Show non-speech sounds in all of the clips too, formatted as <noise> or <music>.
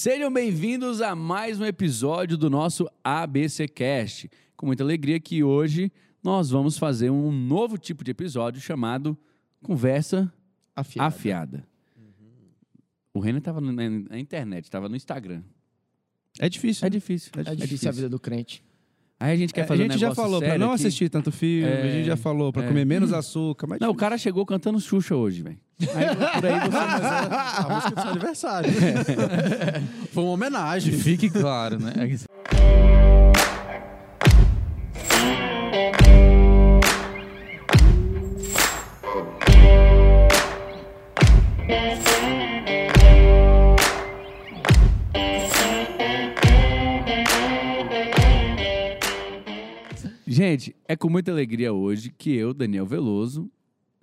Sejam bem-vindos a mais um episódio do nosso ABC Cast. Com muita alegria que hoje nós vamos fazer um novo tipo de episódio chamado Conversa Afiado. Afiada. O Renan estava na, na internet, estava no Instagram. É difícil. É difícil. É difícil a vida do crente. Aí a gente quer É, a fazer um gente já falou pra sério não aqui. assistir tanto filme, É, a gente já falou pra é. comer menos açúcar, mas Não, o cara chegou cantando Xuxa hoje, velho. Aí por aí você... A <laughs> música do seu aniversário. <laughs> Foi uma homenagem. Fique claro, né? Gente, é com muita alegria hoje que eu, Daniel Veloso,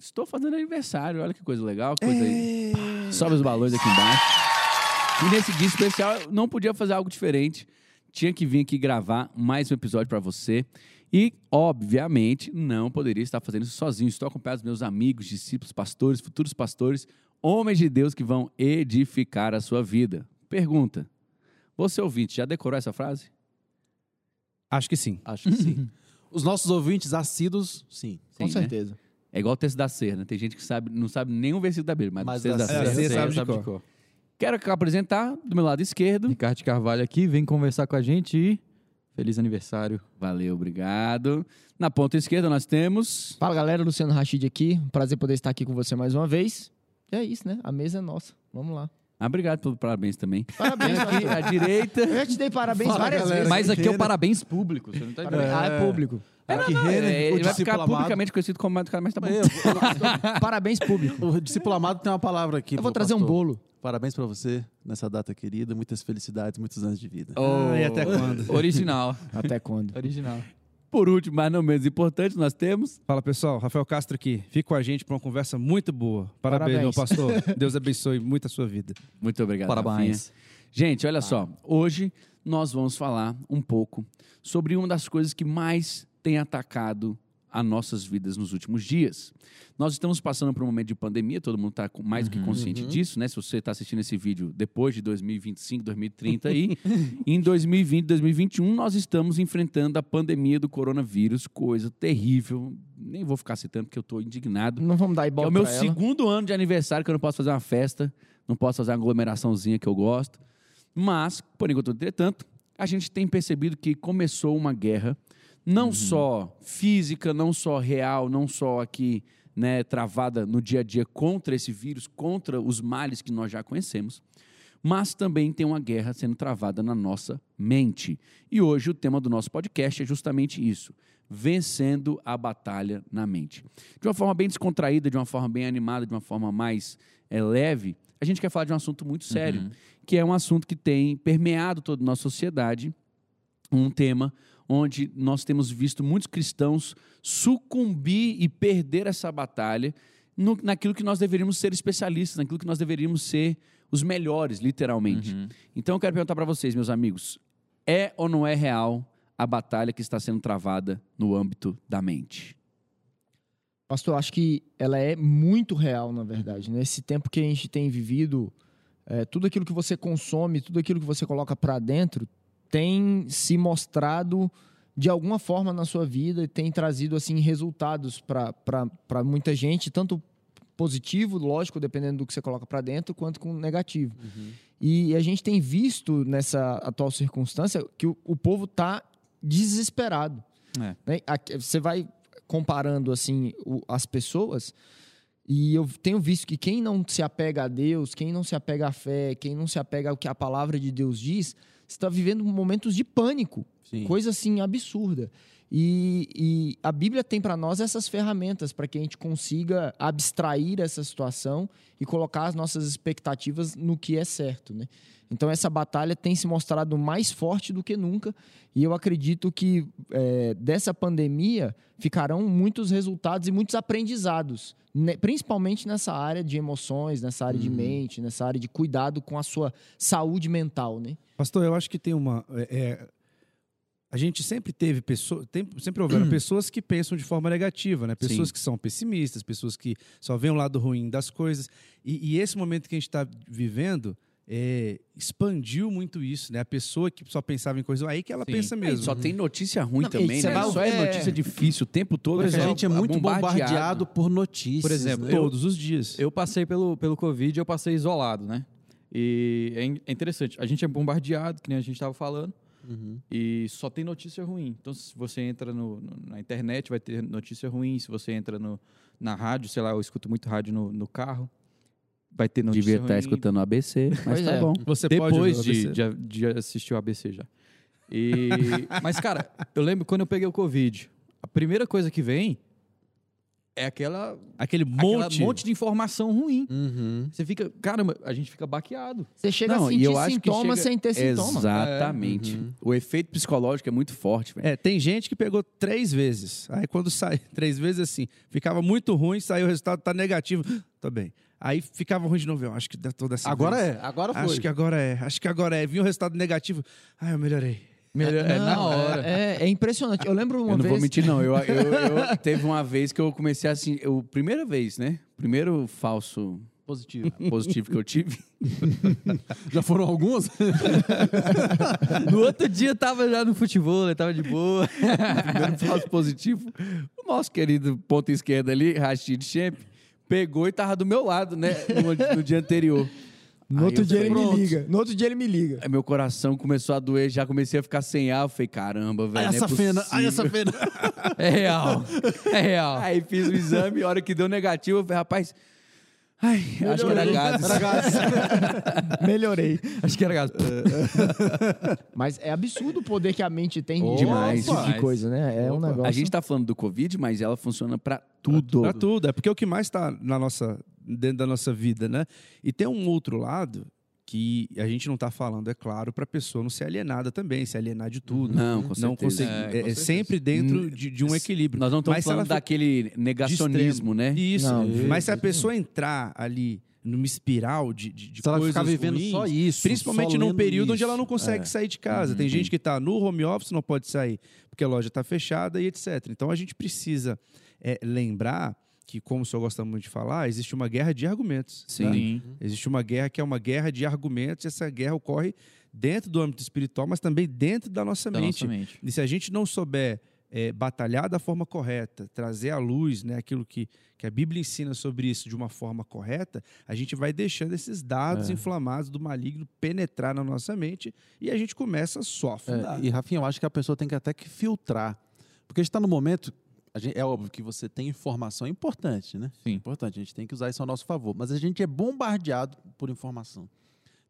estou fazendo aniversário. Olha que coisa legal, coisa aí. Sobe os balões aqui embaixo. E nesse dia especial, eu não podia fazer algo diferente. Tinha que vir aqui gravar mais um episódio para você. E, obviamente, não poderia estar fazendo isso sozinho. Estou acompanhado dos meus amigos, discípulos, pastores, futuros pastores, homens de Deus que vão edificar a sua vida. Pergunta: Você ouvinte, já decorou essa frase? acho que sim. Acho que sim. <laughs> Os nossos ouvintes assíduos, sim. Com né? certeza. É igual o texto da Ser, né? Tem gente que sabe, não sabe nenhum versículo da Bíblia, mas, Mas o texto da da Ser. Ser, sabe de cor. Quero apresentar do meu lado esquerdo. Ricardo Carvalho aqui, vem conversar com a gente e feliz aniversário. Valeu, obrigado. Na ponta esquerda nós temos. Fala galera, Luciano Rachid aqui. Prazer poder estar aqui com você mais uma vez. E é isso, né? A mesa é nossa. Vamos lá. Ah, obrigado pelo parabéns também. Parabéns, Aqui à direita. Eu te dei parabéns Fala, várias galera. vezes. Mas aqui é o parabéns público, você não tá entendendo? Ah, é público. Aqui, É, Renan, ele o vai discípulo ficar amado. publicamente conhecido como mais do cara, mas tá bom. <laughs> Parabéns público. O discípulo amado tem uma palavra aqui. Eu vou trazer um pastor. bolo. Parabéns pra você nessa data querida. Muitas felicidades, muitos anos de vida. Ah, e até quando? Original. Até quando? Original. Por último, mas não menos importante, nós temos. Fala pessoal, Rafael Castro aqui. Fica com a gente pra uma conversa muito boa. Parabéns, meu pastor. <laughs> Deus abençoe muito a sua vida. Muito obrigado. Rafinha. Parabéns. Gente, olha só. Hoje nós vamos falar um pouco sobre uma das coisas que mais tem atacado as nossas vidas nos últimos dias. Nós estamos passando por um momento de pandemia, todo mundo está mais do que consciente disso, né? Se você está assistindo esse vídeo depois de 2025, 2030 aí, <laughs> em 2020, 2021, nós estamos enfrentando a pandemia do coronavírus, coisa terrível. Nem vou ficar citando porque eu estou indignado. Não vamos dar Que é ibope o meu segundo ano de aniversário que eu não posso fazer uma festa, não posso fazer uma aglomeraçãozinha que eu gosto. Mas, por enquanto, entretanto, a gente tem percebido que começou uma guerra, não só física, não só real, não só aqui, né, travada no dia a dia contra esse vírus, contra os males que nós já conhecemos, mas também tem uma guerra sendo travada na nossa mente. E hoje o tema do nosso podcast é justamente isso: vencendo a batalha na mente. De uma forma bem descontraída, de uma forma bem animada, de uma forma mais eh, leve, a gente quer falar de um assunto muito sério, que é um assunto que tem permeado toda a nossa sociedade, um tema onde nós temos visto muitos cristãos sucumbir e perder essa batalha no- naquilo que nós deveríamos ser especialistas, naquilo que nós deveríamos ser os melhores, literalmente. Então eu quero perguntar para vocês, meus amigos, é ou não é real a batalha que está sendo travada no âmbito da mente? Pastor, eu acho que ela é muito real, na verdade. Nesse tempo que a gente tem vivido, é, tudo aquilo que você consome, tudo aquilo que você coloca para dentro, tem se mostrado de alguma forma na sua vida e tem trazido assim resultados para muita gente, tanto positivo, lógico, dependendo do que você coloca para dentro, quanto com negativo. E a gente tem visto nessa atual circunstância que o, o povo está desesperado. É. né? Você vai comparando assim o- as pessoas e eu tenho visto que quem não se apega a Deus, quem não se apega à fé, quem não se apega ao que a palavra de Deus diz, está vivendo momentos de pânico, Sim. coisa assim absurda. E, e a Bíblia tem para nós essas ferramentas para que a gente consiga abstrair essa situação e colocar as nossas expectativas no que é certo, né? Então essa batalha tem se mostrado mais forte do que nunca e eu acredito que é, dessa pandemia ficarão muitos resultados e muitos aprendizados, né? principalmente nessa área de emoções, nessa área de mente, nessa área de cuidado com a sua saúde mental, né? Pastor, eu acho que tem uma. é, é, a gente sempre teve pessoas, tem- sempre houveram pessoas que pensam de forma negativa, né? Pessoas Sim. que são pessimistas, pessoas que só veem o lado ruim das coisas. E, e esse momento que a gente está vivendo é, expandiu muito isso, né? A pessoa que só pensava em coisa aí que ela Sim. pensa É, mesmo. só tem notícia ruim Não, também, né? vai- Só é é- notícia difícil o tempo todo. A só gente é muito bombardeado por notícias. Por exemplo, né? eu- Todos os dias. Eu passei pelo, pelo Covid, eu passei isolado, né? E é é interessante. A gente é bombardeado, que nem a gente estava falando, Uhum. e só tem notícia ruim. Então, se você entra no- no- na internet, vai ter notícia ruim. Se você entra no, na rádio, sei lá, eu escuto muito rádio no, no carro, vai ter notícia Devia ruim. estar escutando o ABC, mas Pois tá é. bom. Você pode Depois de, o de, de assistir o ABC já. E, mas, cara, eu lembro quando eu peguei o Covid, a primeira coisa que vem é aquela, Aquele aquela monte. monte de informação ruim. Uhum. Você fica, caramba, a gente fica baqueado. Você chega Não, a e sentir sintomas chega- sem ter sintoma. Exatamente. Uhum. O efeito psicológico é muito forte, velho. É, tem gente que pegou três vezes. Aí quando sai <laughs> três vezes assim, ficava muito ruim, saiu o resultado, tá negativo. Tá bem. Aí ficava ruim de novo. Eu acho que dá toda essa Agora vez. é, agora foi. Acho que agora é, acho que agora é. Vinha o resultado negativo. Ah, eu melhorei. Melhor- é, na hora. É, é impressionante. Eu lembro uma Eu não vez. vou mentir, não. Eu, eu, <laughs> eu- teve uma vez que eu comecei assim. Eu, primeira vez, né? Primeiro falso Positivo. <laughs> positivo que eu tive. <laughs> Já foram algumas? No outro dia eu tava já no futebol, eu tava de boa. primeiro falso positivo. O nosso querido ponta esquerda ali, Rashid Champ, pegou e tava do meu lado, né? No, no dia anterior. No Aí outro dia ele falei, me "Pronto." liga. No outro dia ele me liga. Aí meu coração começou a doer, já comecei a ficar sem ar. Eu falei, caramba, velho. É essa fena, ai, essa fena. <laughs> É real. É real. Aí fiz o exame, a hora que deu negativo, eu falei, rapaz. Ai, <laughs> acho que era gases. Era gás. Melhorei. Acho que era gato. Mas é absurdo o poder que a mente tem de Demais, tipo de coisa, né? É um negócio. A gente tá falando do Covid, mas ela funciona pra tudo. Pra tudo. É porque é o que mais está na nossa, dentro da nossa vida, né? E tem um outro lado que a gente não está falando, é claro, para a pessoa não ser alienada também, se alienar de tudo. Não, com certeza. Não conseguir. É, com É, é sempre dentro de, de um equilíbrio. Nós não estamos Mas falando daquele negacionismo, né? Isso. Não, Mas se a pessoa entrar ali numa espiral de, de, de ela ficar vivendo ruins, só isso. Principalmente só num período onde isso. ela não consegue É. sair de casa. Tem gente que está no home office, não pode sair, porque a loja está fechada e etc. Então a gente precisa é, lembrar que, como o senhor gosta muito de falar, existe uma guerra de argumentos. Sim. tá? Sim. Existe uma guerra que é uma guerra de argumentos, e essa guerra ocorre dentro do âmbito espiritual, mas também dentro da nossa Da mente. nossa mente. E se a gente não souber é, batalhar da forma correta, trazer à luz né, aquilo que, que a Bíblia ensina sobre isso de uma forma correta, a gente vai deixando esses dados É. inflamados do maligno penetrar na nossa mente e a gente começa só a afundar. É, e, Rafinha, eu acho que a pessoa tem que até que filtrar. Porque a gente está no momento. Gente- é óbvio que você tem informação é importante, né? Sim. Importante, a gente tem que usar isso ao nosso favor. Mas a gente é bombardeado por informação.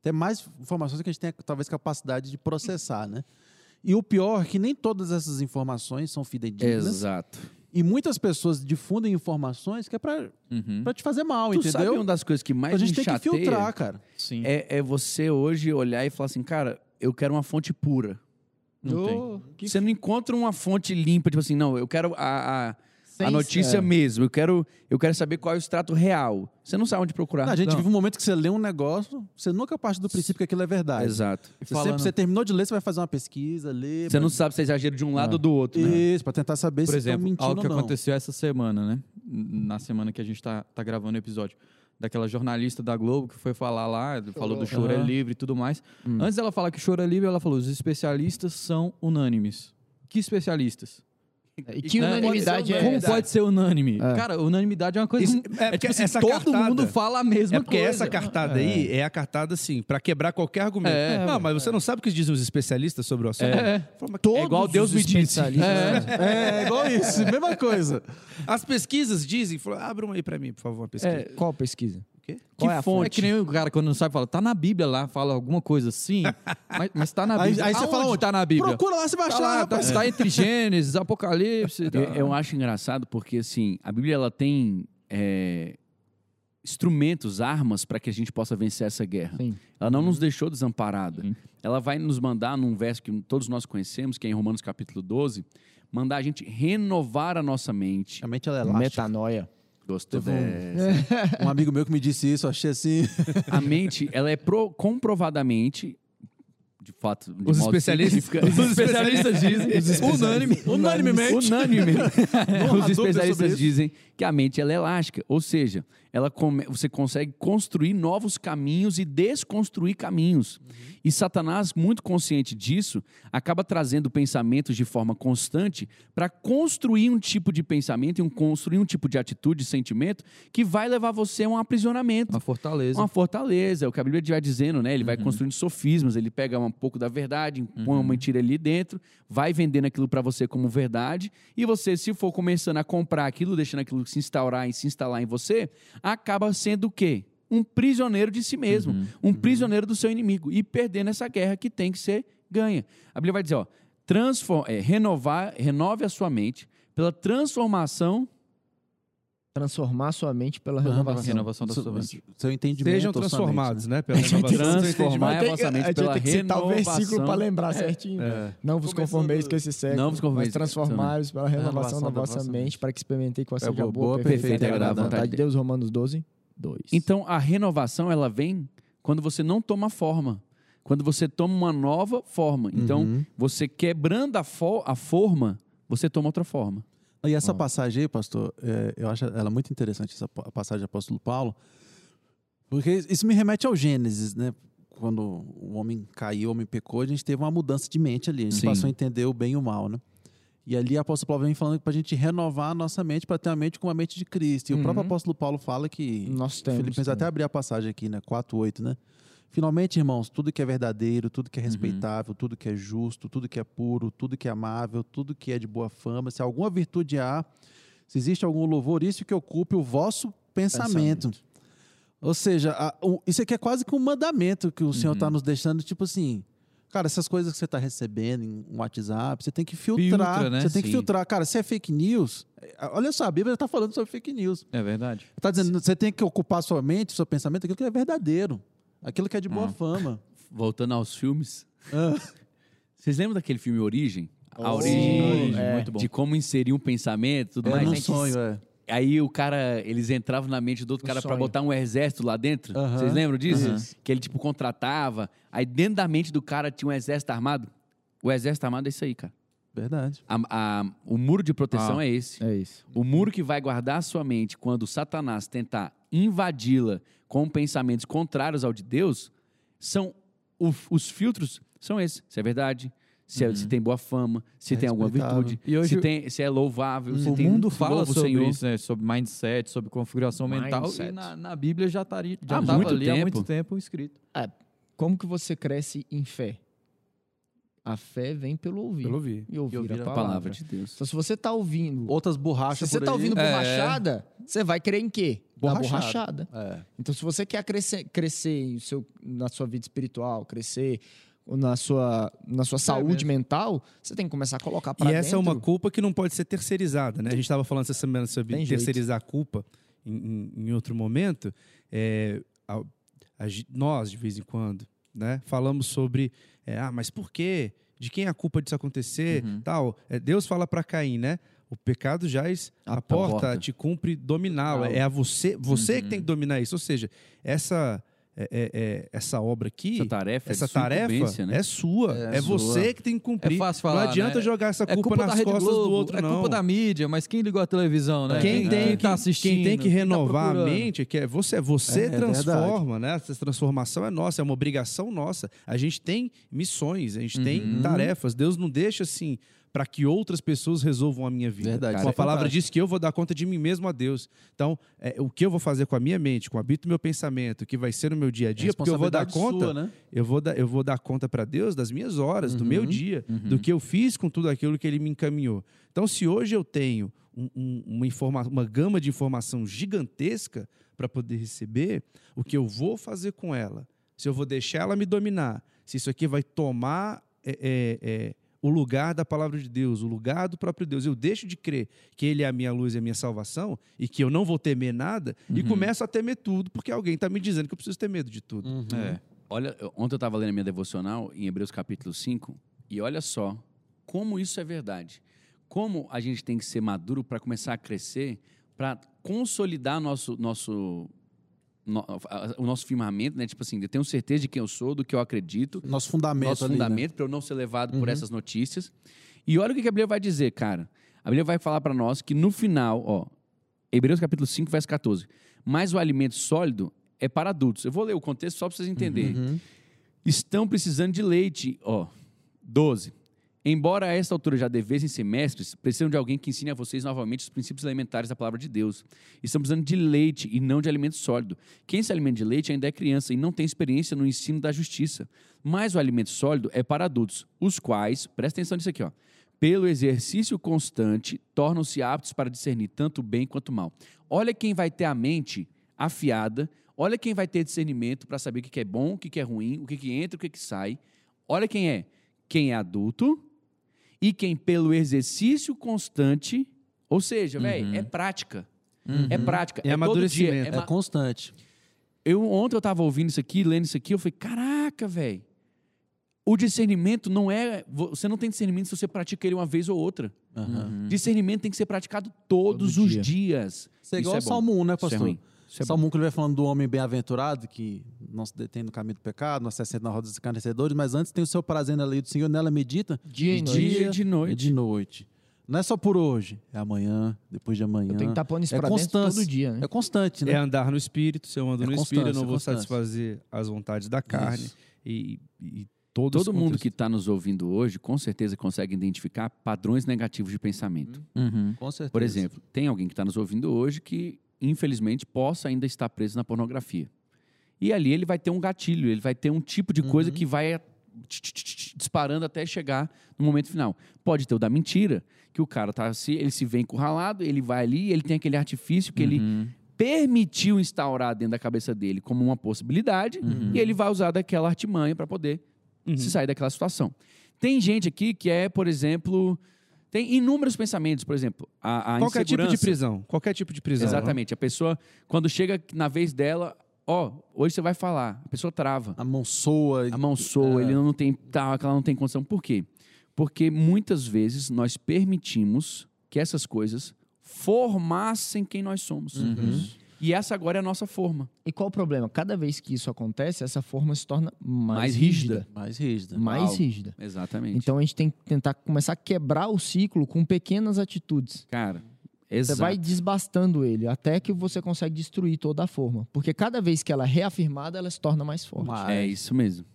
Tem mais informações que a gente tem, talvez, capacidade de processar, né? E o pior é que nem todas essas informações são fidedignas. Exato. E muitas pessoas difundem informações que é para Uhum. te fazer mal, Tu sabe entendeu? uma das coisas que mais a gente tem que filtrar, cara. Sim. é, é você hoje olhar e falar assim, cara, eu quero uma fonte pura. Não tem. Ô, que Você não encontra uma fonte limpa, tipo assim, não, eu quero a, a, Sem- a notícia é. mesmo, eu quero, eu quero saber qual é o extrato real. Você não sabe onde procurar. Não, a gente Não. vive um momento que você lê um negócio, você nunca parte do princípio que aquilo é verdade. Exato. Você, Falando- sempre, você terminou de ler, você vai fazer uma pesquisa, ler. Você não sabe se é exagero de um lado ou do outro, né? Isso, pra tentar saber Por se exemplo, estão mentindo algo que ou não. aconteceu essa semana, né? Na semana que a gente tá, tá gravando o episódio. Daquela jornalista da Globo que foi falar lá, falou do choro é Aham. livre e tudo mais. Hum. Antes dela falar que choro é livre, ela falou: os especialistas são unânimes. Que especialistas? E que Né? unanimidade é. Como pode ser unânime? É. Cara, unanimidade é uma coisa. Isso- é, é tipo assim, essa todo cartada- mundo fala a mesma É porque coisa. essa cartada aí é a cartada, assim, para quebrar qualquer argumento. É. não, mas você não sabe o que dizem os especialistas sobre o assunto? É. Fala, mas Todos É igual Deus os me disse. especialistas- <laughs> É, é igual isso, mesma coisa. As pesquisas dizem, falou, abra uma aí para mim, por favor, uma pesquisa. É, Qual pesquisa? Quê? Qual é a É fonte? que nem o cara quando não sabe fala, tá na Bíblia lá, fala alguma coisa assim, <laughs> mas, mas tá na Aí, Bíblia. aí você Aonde fala onde? tá na Bíblia? Procura lá, você vai Tá lá, tá, rapaz. tá entre <laughs> Gênesis, Apocalipse. Eu, eu acho engraçado porque, assim, a Bíblia ela tem é, instrumentos, armas para que a gente possa vencer essa guerra. Sim. Ela não nos deixou desamparada. Sim. Ela vai nos mandar, num verso que todos nós conhecemos, que é em Romanos capítulo 12, mandar a gente renovar a nossa mente. A mente ela é elástica. Metanoia. Gostou um- dessa? <laughs> Um amigo meu que me disse isso, eu achei assim. A mente, ela é pro- comprovadamente, de fato. de Os modo especialistas, os especialistas dizem, unânime, unanimemente. Unanimemente. há Os especialistas dizem que a mente ela é elástica, ou seja, ela come- você consegue construir novos caminhos e desconstruir caminhos. E Satanás, muito consciente disso, acaba trazendo pensamentos de forma constante para construir um tipo de pensamento e um, construir um tipo de atitude, sentimento que vai levar você a um aprisionamento. Uma fortaleza. Uma fortaleza, é o que a Bíblia vai dizendo, né? Ele vai construindo sofismas, ele pega um pouco da verdade, põe uma mentira ali dentro, vai vendendo aquilo para você como verdade, e você, se for começando a comprar aquilo, deixando aquilo se instaurar e se instalar em você, acaba sendo o quê? Um prisioneiro de si mesmo, um prisioneiro do seu inimigo, e perdendo essa guerra que tem que ser ganha. A Bíblia vai dizer, ó, transfor- é, renovar, renove a sua mente pela transformação Transformar sua mente pela renovação. Renovação da sua mente. Seu entendimento. Sejam sua transformados, né? né? Pela renovação transformar a vossa mente pela tem que citar o versículo renovação. para lembrar certinho. Não vos conformeis com esse século, Não vos conformeis mas transformai-vos pela renovação da vossa mente, para que experimentei qual É seja boa, a boa, boa, perfeita e agradável agradável vontade de Deus. Romanos 12, 2. Então, a renovação, ela vem quando você não toma forma. Quando você toma uma nova forma. Então, Uhum. você quebrando a, fo- a forma, você toma outra forma. E essa passagem aí, pastor, é, eu acho ela muito interessante, essa pa- passagem do apóstolo Paulo, porque isso me remete ao Gênesis, né? Quando o homem caiu, o homem pecou, a gente teve uma mudança de mente ali, a gente Sim. passou a entender o bem e o mal, né? E ali o apóstolo Paulo vem falando para a gente renovar a nossa mente para ter uma mente com a mente de Cristo. E o Uhum. próprio apóstolo Paulo fala que Nós temos. Filipenses até abrir a passagem aqui, né? 4:8, né? Finalmente, irmãos, tudo que é verdadeiro, tudo que é respeitável, tudo que é justo, tudo que é puro, tudo que é amável, tudo que é de boa fama, se alguma virtude há, se existe algum louvor, isso que ocupe o vosso pensamento. Ou seja, a- o- isso aqui é quase que um mandamento que o Senhor está nos deixando, tipo assim, cara, essas coisas que você está recebendo em um WhatsApp, você tem que filtrar. Filtra, né? Você tem que Sim. filtrar. Cara, se é fake news, é, olha só, a Bíblia está falando sobre fake news. É verdade. Está dizendo, você tem que ocupar sua mente, seu pensamento, aquilo que é verdadeiro. Aquilo que é de boa Ah. fama. Voltando aos filmes. Ah. Vocês lembram daquele filme Origem? A Oh, Origem. é. muito bom. De como inserir um pensamento e tudo É mais. Gente, sonho, é. Aí o cara, eles entravam na mente do outro Um cara para botar um exército lá dentro. Vocês lembram disso? Que ele, tipo, contratava. Aí dentro da mente do cara tinha um exército armado. O exército armado é isso aí, cara. Verdade. A- a- o muro de proteção Ah. é esse. É isso. O muro que vai guardar a sua mente quando Satanás tentar invadi-la com pensamentos contrários ao de Deus, são o- os filtros são esses. Se é verdade, se, é- se tem boa fama, se É tem alguma virtude, E hoje se, tem, se é louvável, se o tem mundo se fala sobre Senhor. isso, né? Sobre mindset, sobre configuração mental. Mindset. E na, na Bíblia já estaria já Há estava muito ali há tempo. muito tempo escrito. Como que você cresce em fé? A fé vem pelo ouvir. Pelo ouvir. E ouvir, E ouvir a a palavra. palavra de Deus. Então, se você está ouvindo... Outras Se borrachas você por está aí. ouvindo É. borrachada, você vai crer em quê? Na Borrachada. borrachada. É. Então, se você quer crescer, crescer em seu, na sua vida espiritual, crescer na sua, na sua saúde mental, você tem que começar a colocar E para dentro. essa é uma culpa que não pode ser terceirizada, né? A gente estava falando essa semana sobre Tem jeito. terceirizar a culpa em, em- em outro momento. É, a- a nós, de vez em quando, né? Falamos sobre, é, ah, mas por quê? De quem é a culpa disso acontecer? Tal. É, Deus fala para Caim, né? O pecado jaz a, A porta, porta. te cumpre dominá-lo. É a você, você que tem que dominar isso. Ou seja, essa, é- é- é- essa obra aqui, Essa tarefa, é essa tarefa né? é sua. É É, sua. você que tem que cumprir. É fácil falar, não adianta né? jogar essa É culpa, culpa da nas Rede costas Globo, do outro, é não. culpa da mídia, mas quem ligou a televisão, né? Quem, tem quem que, tá assistindo, quem tem que quem tá renovar a procurando. mente que é você, você É, é transforma, né? Essa transformação é nossa, é uma obrigação nossa. A gente tem missões, a gente tem Uhum. tarefas. Deus não deixa assim para que outras pessoas resolvam a minha vida. Verdade, isso a é palavra diz que eu vou dar conta de mim mesmo a Deus. Então, é, o que eu vou fazer com a minha mente, com o habito do meu pensamento, o que vai ser no meu dia a dia, porque eu vou dar conta sua, né? eu vou dar, eu vou dar conta para Deus das minhas horas, do meu dia, do que eu fiz com tudo aquilo que Ele me encaminhou. Então, se hoje eu tenho um- um- uma, informa uma gama de informação gigantesca para poder receber, o que eu vou fazer com ela? Se eu vou deixar ela me dominar, se isso aqui vai tomar é, é, é, o lugar da palavra de Deus, o lugar do próprio Deus, eu deixo de crer que Ele é a minha luz e a minha salvação e que eu não vou temer nada e começo a temer tudo porque alguém está me dizendo que eu preciso ter medo de tudo. Uhum. É. Olha, ontem eu estava lendo a minha devocional em Hebreus capítulo 5, e olha só como isso é verdade. Como a gente tem que ser maduro para começar a crescer, para consolidar nosso, nosso, no- a- o nosso firmamento, né? Tipo assim, eu tenho certeza de quem eu sou, do que eu acredito, Nosso fundamento nosso ali, né? fundamento para eu não ser levado por essas notícias. E olha o que que a Bíblia vai dizer, cara. A Bíblia vai falar para nós que no final, ó, Hebreus capítulo 5, verso 14. Mas o alimento sólido é para adultos. Eu vou ler o contexto só para vocês entenderem. Uhum. Estão precisando de leite, ó. 12. Embora a esta altura já devessem ser mestres, precisam de alguém que ensine a vocês novamente os princípios elementares da palavra de Deus. Estão precisando de leite e não de alimento sólido. Quem se alimenta de leite ainda é criança e não tem experiência no ensino da justiça. Mas o alimento sólido é para adultos, os quais, presta atenção nisso aqui, ó. Pelo exercício constante, tornam-se aptos para discernir tanto o bem quanto o mal. Olha quem vai ter a mente afiada, olha quem vai ter discernimento para saber o que é bom, o que é ruim, o que entra, o que sai. Olha quem é. Quem é adulto e quem pelo exercício constante, ou seja, velho, é prática. É prática. É todo dia. amadurecimento. É É ma- constante. eu, ontem eu estava ouvindo isso aqui, lendo isso aqui, eu falei, caraca, velho. O discernimento não é. Você não tem discernimento se você pratica ele uma vez ou outra. Aham. Discernimento tem que ser praticado todos Todo os dia. dias. Isso é igual é o bom. Salmo 1, né, Isso é pastor? ruim. É Salmo 1 que ele vai falando do homem bem-aventurado, que não se detém no caminho do pecado, não se assenta na roda dos escarnecedores, mas antes tem o seu prazer na lei do Senhor, nela medita Dia e de noite. dia e de e noite. de noite. Não é só por hoje, é amanhã, depois de amanhã. Eu tenho que estar pondo isso É pra todo dia, né? É constante, né? É andar no espírito. Se eu ando É no espírito, eu não vou constância. satisfazer as vontades da carne. E, e todos Todo mundo contextos- que está nos ouvindo hoje, com certeza consegue identificar padrões negativos de pensamento. Uhum. Com certeza. Por exemplo, tem alguém que está nos ouvindo hoje que, infelizmente, possa ainda estar preso na pornografia. E ali ele vai ter um gatilho, ele vai ter um tipo de coisa que vai disparando até chegar no momento final. Pode ter o da mentira, que o cara tá se ele se vê encurralado, ele vai ali, ele tem aquele artifício que ele permitiu instaurar dentro da cabeça dele como uma possibilidade, e ele vai usar daquela artimanha para poder se sair daquela situação. Tem gente aqui que é, por exemplo, tem inúmeros pensamentos, por exemplo, a, a Qualquer tipo de prisão. Qualquer tipo de prisão. Exatamente. A pessoa, quando chega na vez dela, ó, hoje você vai falar, a pessoa trava. A mão soa. A mão soa, ele não tem tal, ela não tem condição. Por quê? Porque muitas vezes nós permitimos que essas coisas formassem quem nós somos. E essa agora é a nossa forma. E qual o problema? Cada vez que isso acontece, essa forma se torna mais, Mais rígida. rígida. Mais rígida. Mais Uau. rígida. Exatamente. Então a gente tem que tentar começar a quebrar o ciclo com pequenas atitudes. Cara, Você exato. vai desbastando ele até que você consegue destruir toda a forma. Porque cada vez que ela é reafirmada, ela se torna mais forte. Mais. É isso mesmo.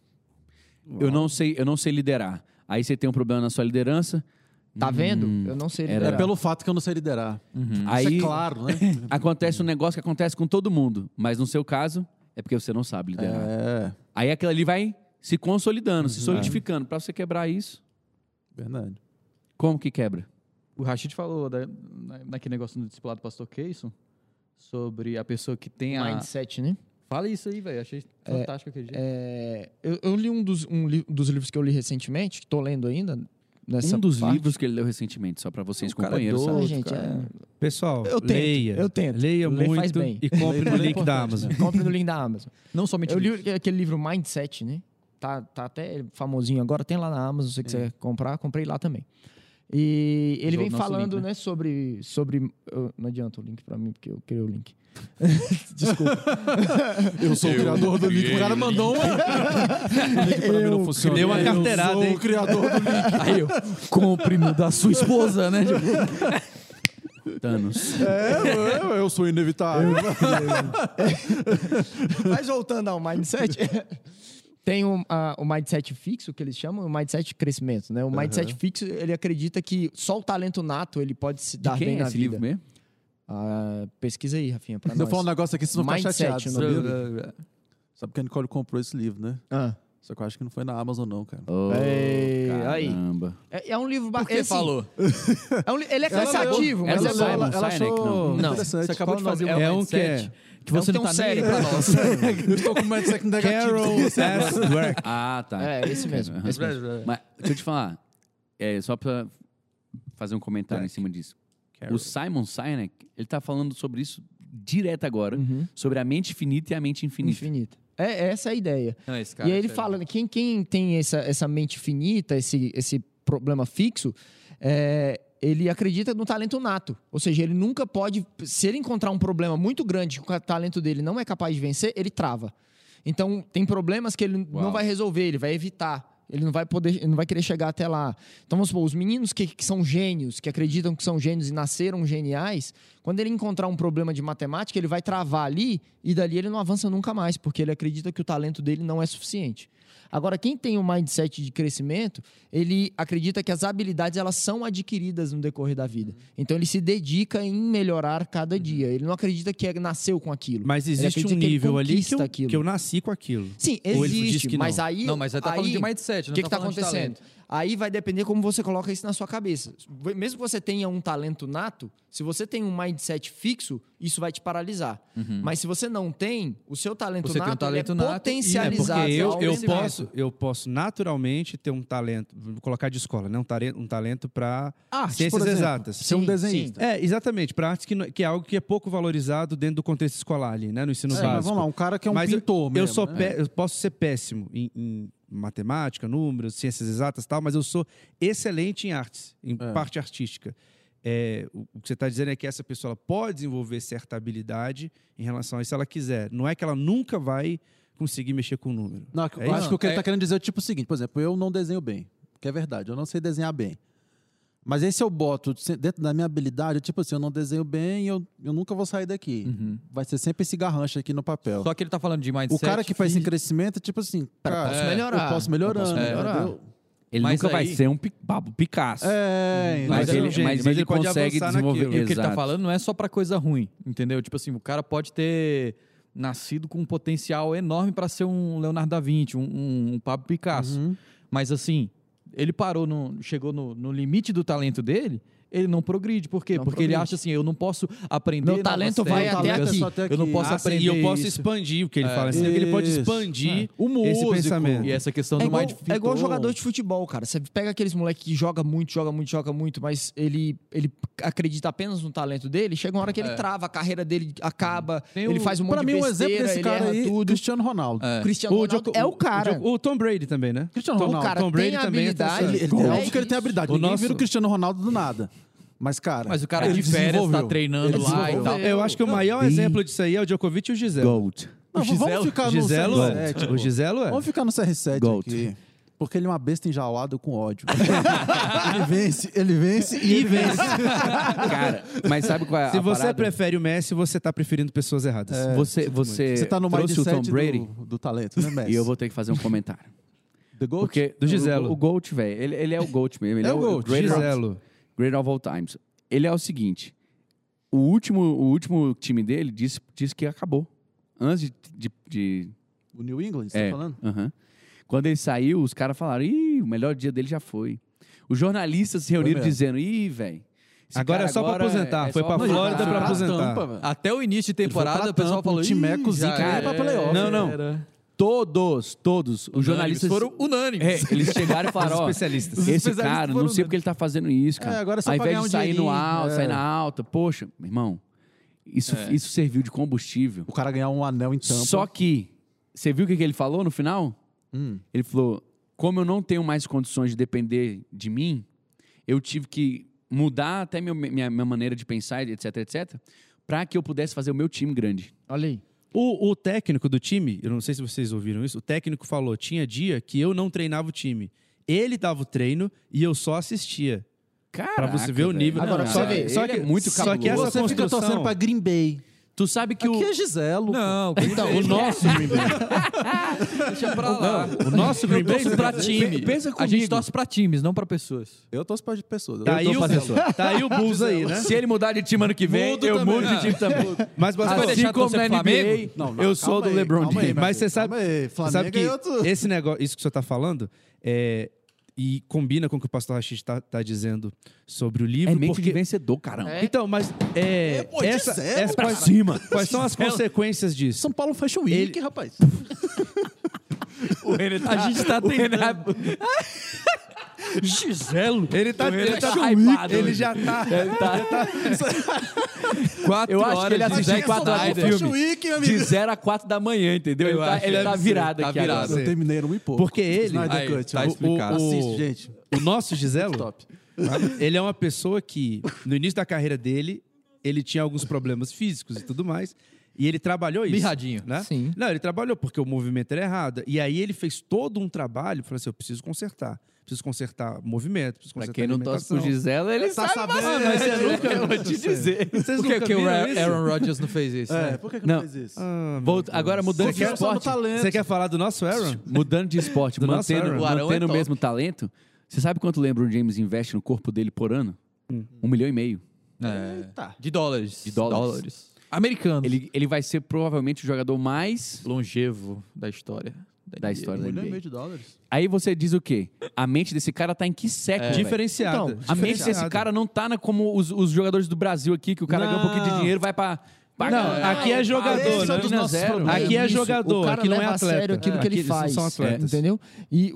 Eu não sei, eu não sei liderar. Aí você tem um problema na sua liderança. Tá vendo? Hum, Eu não sei era- É liderar. pelo fato que eu não sei liderar. Aí Isso é claro, né? <laughs> acontece um negócio que acontece com todo mundo, mas no seu caso é porque você não sabe liderar. é, Aí aquilo ali vai se consolidando, se solidificando. Pra você quebrar isso, verdade. como que quebra? O Rashid falou da, na- naquele negócio do discipulado do pastor Keyson sobre a pessoa que tem a. Mindset, né? Fala isso aí, velho. Achei fantástico aquele dia. É, eu, eu li um dos, um li- dos livros que eu li recentemente, que tô lendo ainda. Nessa um dos parte. livros que ele leu recentemente, só pra vocês, O cara é companheiros. doido. Ah, sabe? gente, cara. é- Pessoal, Eu tento, leia. eu tento. Leia Ler muito faz bem. e compre no é link da Amazon. compre no link da Amazon. Não somente Eu li aquele livro Mindset, né? Tá, tá até famosinho agora, tem lá na Amazon, se você quiser comprar, comprei lá também. E ele vem falando, link, né? né, sobre. sobre eu- não adianta o link pra mim, porque eu criei o link. <laughs> Desculpa. <laughs> Eu sou o criador do link. O cara mandou uma. o link pra mim não funciona. Deu uma carteirada, Eu sou hein? o criador do link. <laughs> Aí eu, compre no da sua esposa, né? Thanos. É, eu, eu sou inevitável. Mas voltando ao mindset, tem um, a- o mindset fixo, que eles chamam, o mindset de crescimento, né? O mindset fixo, ele acredita que só o talento nato ele pode se De dar quem bem é na esse vida. livro mesmo? Ah, pesquisa aí, Rafinha, pra Se eu falar um negócio aqui, vocês vão ficar Mindset, chateados. o nome Sabia? Sabe que a Nicole comprou esse livro, né? Ah. Só que eu acho que não foi na Amazon, não, cara. Oh, Ei, caramba. É, é um livro Por bacana. que falou? É um ele é cansativo, mas ela é bom. Ela, ela achou não. Não, interessante. Você acabou de Qual o fazer um É um mindset que que você Então não tá tem um nem sério pra nós. <laughs> Eu estou com negativo. <laughs> Carol S. Dweck. <laughs> Ah, tá. É, esse mesmo. Aham. esse mesmo. Mas deixa eu te falar, é, só pra fazer um comentário em cima disso. O Simon Sinek, ele tá falando sobre isso direto agora, Uhum. sobre a mente finita e a mente infinita. Infinita. É essa é a ideia. Não, esse cara e aí ele sério. fala, né, quem, quem tem essa, essa mente finita, esse, esse problema fixo, é, ele acredita no talento nato. Ou seja, ele nunca pode. Se ele encontrar um problema muito grande que o talento dele não é capaz de vencer, ele trava. Então, tem problemas que ele não vai resolver, ele vai evitar. Ele não vai poder, ele não vai querer chegar até lá. Então, vamos supor, os meninos que, que são gênios, que acreditam que são gênios e nasceram geniais, quando ele encontrar um problema de matemática, ele vai travar ali e dali ele não avança nunca mais, porque ele acredita que o talento dele não é suficiente. Agora, quem tem um mindset de crescimento, ele acredita que as habilidades elas são adquiridas no decorrer da vida. Então, ele se dedica em melhorar cada dia. Ele não acredita que é- nasceu com aquilo. Mas existe um acredita que nível ali que eu, aquilo. que eu nasci com aquilo. Sim, Ou ele diz existe, que mas aí... Não, mas você tá aí, falando de mindset, O não que tá está falando de acontecendo? Aí vai depender como você coloca isso na sua cabeça. Mesmo que você tenha um talento nato, se você tem um mindset fixo, isso vai te paralisar. Mas se você não tem, o seu talento Você tem um nato, ele talento é nato e- É potencializado. porque eu, eu, posso, eu posso naturalmente ter um talento, vou colocar de escola, né? um, talento, um talento para ciências exatas. Ser um Sim, desenhista. É, exatamente, para artes que, que é algo que é pouco valorizado dentro do contexto escolar ali, né? No ensino É, mas básico. vamos lá, um cara que é um Mas eu- pintor eu, mesmo, sou né? pé- eu posso ser péssimo em, em matemática, números, ciências exatas tal, mas eu sou excelente em artes, em É. parte artística. É, o, o que você está dizendo é que essa pessoa pode desenvolver certa habilidade em relação a isso se ela quiser. Não é que ela nunca vai conseguir mexer com o número. Não, É eu acho que o que ele É- tá querendo dizer é tipo o seguinte, por exemplo, eu não desenho bem, que é verdade, eu não sei desenhar bem. Mas aí se eu boto dentro da minha habilidade, tipo assim, eu não desenho bem, eu, eu nunca vou sair daqui. Vai ser sempre esse garrancho aqui no papel. Só que ele tá falando de mindset. O cara que faz esse crescimento é tipo assim, cara, posso melhorar. eu posso melhorando, Eu posso melhorar. Ele Mas nunca vai aí- ser um Pablo Picasso. É, mas, Mas ele, é gênio, mas mas ele ele pode consegue desenvolver. naquilo. E o que ele tá falando não é só pra coisa ruim, entendeu? Tipo assim, o cara pode ter nascido com um potencial enorme pra ser um Leonardo da Vinci, um, um, um Pablo Picasso. Uhum. Mas assim, ele parou, no, chegou no, no limite do talento dele, ele não progride. Por quê? Não Porque ele progride. acha assim, eu não posso aprender Meu talento vai até aqui. até Eu não aqui. posso Ah, sim, aprender e eu posso isso. expandir o que ele fala. Assim, que ele pode expandir O esse músico. pensamento. E essa questão É do igual, é igual Pintor. jogador de futebol, cara. Você pega aqueles moleques que joga muito, joga muito, joga muito, mas ele, ele acredita apenas no talento dele, chega uma hora que ele É. trava, a carreira dele acaba, Tem ele o- faz um monte Pra de mim, um besteira, exemplo desse ele cara aí, tudo. Cristiano Ronaldo. É. O Cristiano Ronaldo é o cara. O, Tom Brady também, né? Cristiano Ronaldo, o cara Tom Brady tem também entra habilidade, Ele, é óbvio que ele tem habilidade. O Ninguém vira o Cristiano Ronaldo do nada. Mas, cara. Mas o cara ele de férias tá treinando Ele lá e tal. Eu acho que o maior exemplo disso aí é o Djokovic e o Giselo. Gold. Não, O vamos Giselo- ficar no Giselo, CR7. o Giselo é. Vamos ficar no CR7 Gold. aqui. Porque ele é uma besta enjaulada com ódio. <laughs> ele vence, ele vence e ele vence. <laughs> Cara, mas sabe qual é a Se você parada? prefere o Messi, você tá preferindo pessoas erradas. Você, você, Você tá no trouxe o Tom Brady do, do talento, né, Messi? e eu vou ter que fazer um comentário. The Goat? Porque Do Giselo. O, o GOAT, velho, ele, ele é o GOAT mesmo. Ele É é, o o of, Giselo. Great of all times. Ele é o seguinte, o último, o último time dele disse, disse que acabou. Antes de... de, de- O New England, você é, tá falando? aham. Quando ele saiu, os caras falaram, ih, o melhor dia dele já foi. Os jornalistas se reuniram dizendo, ih, velho... esse Agora cara é só pra agora aposentar. é Foi aposentar." Flórida pra aposentar. Tampa. Até o início de temporada, o pessoal Tampa, falou, timeco "Ih, zica, pra era, playoff." Não, não. era." Todos, todos. Os Unânimes, jornalistas... foram unânimes. É, eles chegaram e falaram, Os ó, especialistas. esse especialistas cara, não foram sei porque ele tá fazendo isso, cara. É, agora é só Ao invés de um sair no dinheirinho, alto, é. sair na alta. Poxa, meu irmão, isso, É. isso serviu de combustível. O cara ganhar um anel em Tampa. Só que, você viu o que, que ele falou no final? Hum. Ele falou, como eu não tenho mais condições de depender de mim, eu tive que mudar até meu- minha, minha maneira de pensar, etc, etc, para que eu pudesse fazer o meu time grande. Olha aí. O, o técnico do time, eu não sei se vocês ouviram isso, o técnico falou: tinha dia que eu não treinava o time. Ele dava o treino e eu só assistia. Cara, Pra você ver o nível. Agora, só você que, vê, só que, é muito só que cabuloso. essa Você fica torcendo pra Green Bay. Tu sabe que Aqui o... é Giselo. Não, Então, o nosso <laughs> Green Bay. deixa pra lá. O nosso Green Eu Bay. torço pra time. pensa A gente comigo. torce pra times, não pra pessoas. Eu torço pra pessoas. Tá Eu aí, o, tá aí o Bulls aí, né? Se ele mudar de time ano que vem, Mudo eu também. mudo de time também. Mas, mas, vai pô, deixar Assim de como na NBA, Flamengo? Não, não, eu sou do aí, LeBron James. Mas você sabe- aí. Flamengo sabe que é outro... esse negócio, isso que você tá falando, é, e combina com o que o pastor Rachid tá, tá dizendo sobre o livro. É mente porque... de vencedor, caramba. É. Então, mas é, pô, de essa, zero, essa- pra quais, cima. quais são as <laughs> consequências disso? São Paulo Fashion Week, Ele- rapaz. <laughs> A gente tá tentando. <laughs> Giselo. Ele tá, ele tá hypado ele já <laughs> tá. Quatro Eu acho que ele assistiu Zack quatro horas do filme. Week, meu De 0 a 4 da manhã, entendeu? Eu Ele tá, ele tá virado Tá aqui virado. agora. Eu terminei, não me pouco. Porque ele- Aí, Cut. tá O- explicado. o- O- Assiste, gente. O nosso Giselo, Top. Ele é uma pessoa que, no início da carreira dele, ele tinha alguns problemas físicos e tudo mais. E ele trabalhou isso. Mirradinho. Né? Sim. Não, ele trabalhou porque o movimento era errado. E aí ele fez todo um trabalho, falou assim: eu preciso consertar. Preciso consertar o movimento, preciso Pra consertar quem a não torce pro Gisela, ele Tá sabe sabendo, né? Mas você nunca eu vou te dizer. Vocês Por que, nunca que o viram Aaron isso? Aaron Rodgers não fez isso? É, né? por que, que Não. não fez isso? Ah, meu Deus. agora mudando de Confiança no esporte. talento. Você quer falar do nosso Aaron? Mudando de esporte, Do nosso mantendo, Aaron. O Arão é mantendo o top. mesmo talento. Você sabe quanto o LeBron James investe no corpo dele por ano? Um milhão e meio É. Eita. De dólares. De dólares. Americano. Ele, ele vai ser provavelmente o jogador mais longevo da história. Da história Um da milhão e NBA. meio de dólares. Aí você diz o quê? A mente desse cara tá em que século? velho? Diferenciada. Então, A mente desse cara não tá na, como os, os jogadores do Brasil aqui, que o cara ganha um pouquinho de Não. dinheiro, vai pra. pra Não, aqui é jogador, é né? um dos nossos. Aqui é isso, jogador, o cara aqui não é atleta. sério aquilo É, que ele aqui faz. são atletas. Entendeu? E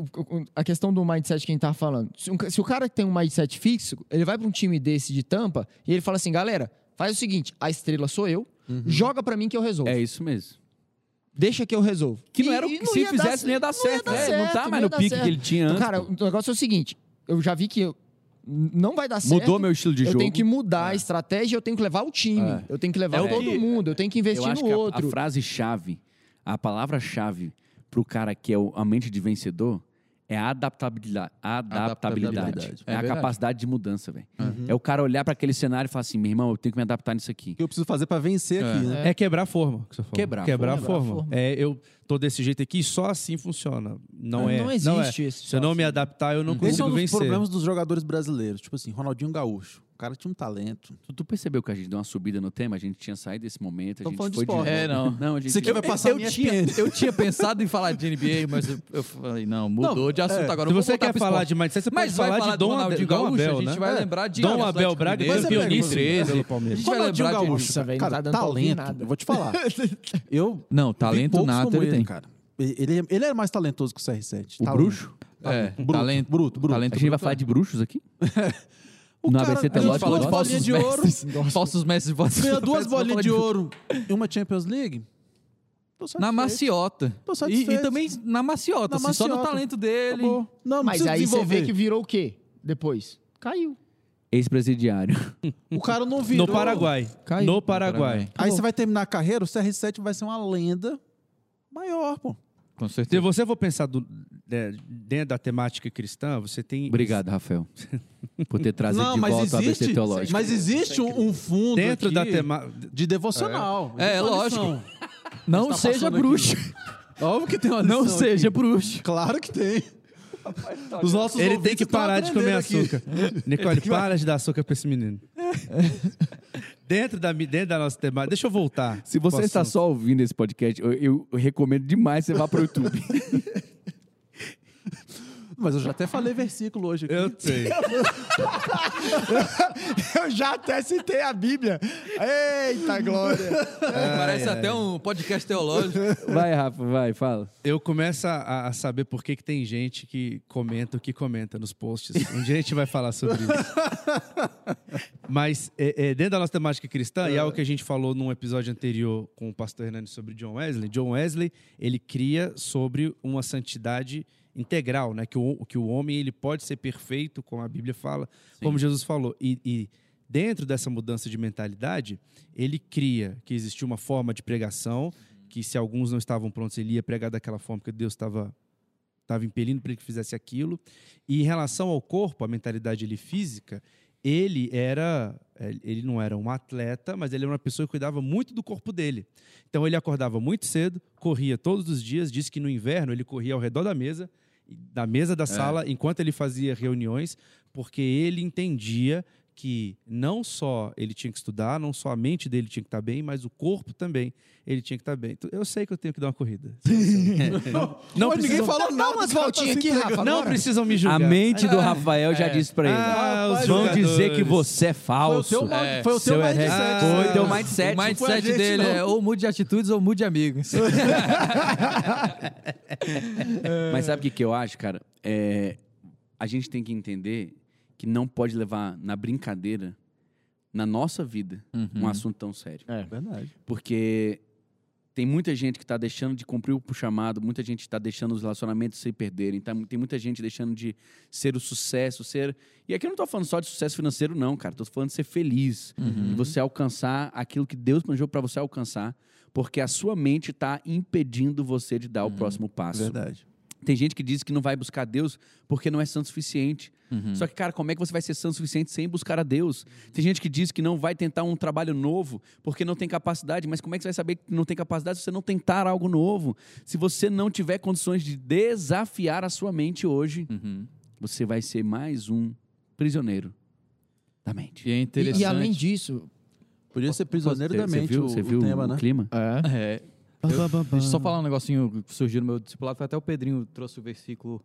a questão do mindset que a gente tava falando. Se, um se o cara tem um mindset fixo, ele vai pra um time desse de tampa e ele fala assim: galera, faz o seguinte, a estrela sou eu, joga pra mim que eu resolvo. É isso mesmo. Deixa que eu resolvo. Que não E- era o que se ia dar fizesse ce- não ia dar certo. É, não tá mais no dar pique certo. que ele tinha Então, antes. cara, o negócio é o seguinte: eu já vi que eu- não vai dar certo. Mudou meu estilo de eu jogo. tenho que mudar a estratégia, eu tenho que levar o time, É. eu tenho que levar É o todo que- mundo, eu tenho que Eu investir acho no que a- outro. a, frase-chave, a palavra-chave pro cara que é o- a mente de vencedor é a adaptabilidade. Adaptabilidade. Adaptabilidade. É, É a verdade. capacidade de mudança, velho. É o cara olhar para aquele cenário e falar assim: meu irmão, eu tenho que me adaptar nisso aqui. O que eu preciso fazer pra vencer aqui, né? É quebrar a forma. que. Quebrar a quebrar a forma. forma. Quebrar a forma. É, eu tô desse jeito aqui, só assim funciona. Não Não, é. não é. existe esse Se eu não me assim. adaptar, eu não Esse é consigo um dos vencer. problemas dos jogadores brasileiros. Tipo assim, Ronaldinho Gaúcho. O cara tinha um talento. Tu, tu percebeu que a gente deu uma subida no tema? A gente tinha saído desse momento. A gente falando de foi esporte. É, não. Não, a gente. Isso aqui vai passar eu, na tinha, eu tinha pensado em falar de NBA, mas eu, eu falei, não, mudou Não, de assunto é. agora. Se eu você quer falar esporte. de mindset, você Mas pode vai falar falar de do Dom, Ronaldinho Abel, Dom Gaúcho, Abel, a gente né? vai lembrar de Dom Abel Braga, é campeão pelo A gente vai lembrar de... Gaúcho, velho, cara, tá talento. Eu vou te falar. <laughs> Eu Não, talento nato ele tem. cara. Ele, ele é mais talentoso que o CR7. O bruxo? É, Bruto, talento, bruto, bruto. talento A gente vai falar é. de bruxos aqui? <laughs> O No cara, ABC a gente Telógico, falou <laughs> de bolinha de ouro. mestres, falsos mestres, falsos Ganhou duas bolinhas de ouro e uma Champions League. Tô Na maciota. Tô E, satisfeito. e também na maciota, Na assim, só no maciota. talento dele. Acabou. Não, não Mas precisa aí você desenvolver. vê que virou o quê? Depois? Caiu. Ex-presidiário. O cara não virou. No Paraguai. Caiu. No Paraguai. Aí você vai terminar a carreira, o CR7 vai ser uma lenda maior, pô. Com Se certeza. você for pensar do- dentro da temática cristã, você tem. Obrigado, Rafael, por ter trazido não, de volta existe, ABC Teológico. mas existe um, fundo Dentro aqui da temática. de devocional. É, é lógico. Não Tá seja aqui. bruxo. Óbvio que tem uma Não seja aqui. bruxo. Claro que tem. Os nossos Ele tem que parar de comer aqui. açúcar. Nicole, para de dar açúcar pra esse menino. dentro, da, dentro da nossa temática. Deixa eu voltar. Se você está só ouvindo esse podcast, eu, eu recomendo demais você vá para o YouTube. <laughs> Mas eu já até falei versículo hoje aqui. Eu sei. <laughs> Eu já até citei a Bíblia. Eita glória. Parece até um podcast teológico. vai, Rafa, vai, fala. Eu começo a, a saber por que, que tem gente que comenta o que comenta nos posts. Um dia a gente vai falar sobre isso. <laughs> Mas é, é, dentro da nossa temática cristã, e é algo que a gente falou num episódio anterior com o pastor Hernani sobre John Wesley, John Wesley, ele cria sobre uma santidade integral, né? Que o, que o homem ele pode ser perfeito, como a Bíblia fala, como Jesus falou. E, e dentro dessa mudança de mentalidade, ele cria que existia uma forma de pregação, que se alguns não estavam prontos, ele ia pregar daquela forma que Deus estava estava impelindo para ele que fizesse aquilo. E em relação ao corpo, a mentalidade ele física, ele era eh, ele não era um atleta, mas ele era uma pessoa que cuidava muito do corpo dele. Então ele acordava muito cedo, corria todos os dias, disse que no inverno ele corria ao redor da mesa, da mesa da sala, enquanto ele fazia reuniões, porque ele entendia que não só ele tinha que estudar, não só a mente dele tinha que estar bem, mas o corpo também ele tinha que estar bem. Então, Eu sei que eu tenho que dar uma corrida. <laughs> não, Pô, ninguém precisam, falou Dá umas tá voltinhas se aqui. Rafa. não agora. precisam me A julgar. mente do Rafael já disse pra ele. Ah, os Vão dizer que você é Foi o falso. teu, É. foi o teu Seu mindset. Ah, Foi né? teu O mindset. a mindset gente, dele não. é ou mude de atitudes ou mude de amigos. <laughs> Mas sabe o que, que eu acho, cara? É, a gente tem que entender que não pode levar na brincadeira, na nossa vida, um assunto tão sério. É. Verdade. Porque tem muita gente que está deixando de cumprir o chamado, muita gente está deixando os relacionamentos se perderem, tá, tem muita gente deixando de ser o sucesso, ser. E aqui eu não estou falando só de sucesso financeiro, não, cara. Estou falando de ser feliz, de você alcançar aquilo que Deus planejou para você alcançar, porque a sua mente está impedindo você de dar o próximo passo. Verdade. Tem gente que diz que não vai buscar Deus porque não é santo o suficiente. Só que, cara, como é que você vai ser santo o suficiente sem buscar a Deus? Tem gente que diz que não vai tentar um trabalho novo porque não tem capacidade, mas como é que você vai saber que não tem capacidade se você não tentar algo novo? Se você não tiver condições de desafiar a sua mente hoje, Uhum. você vai ser mais um prisioneiro da mente. E é E, interessante. e além disso, Podia ser prisioneiro Você- da você mente viu, o, você o viu tema, o né? clima? é, É, Deixa eu só falar um negocinho que surgiu no meu discipulado. Foi até o Pedrinho trouxe o versículo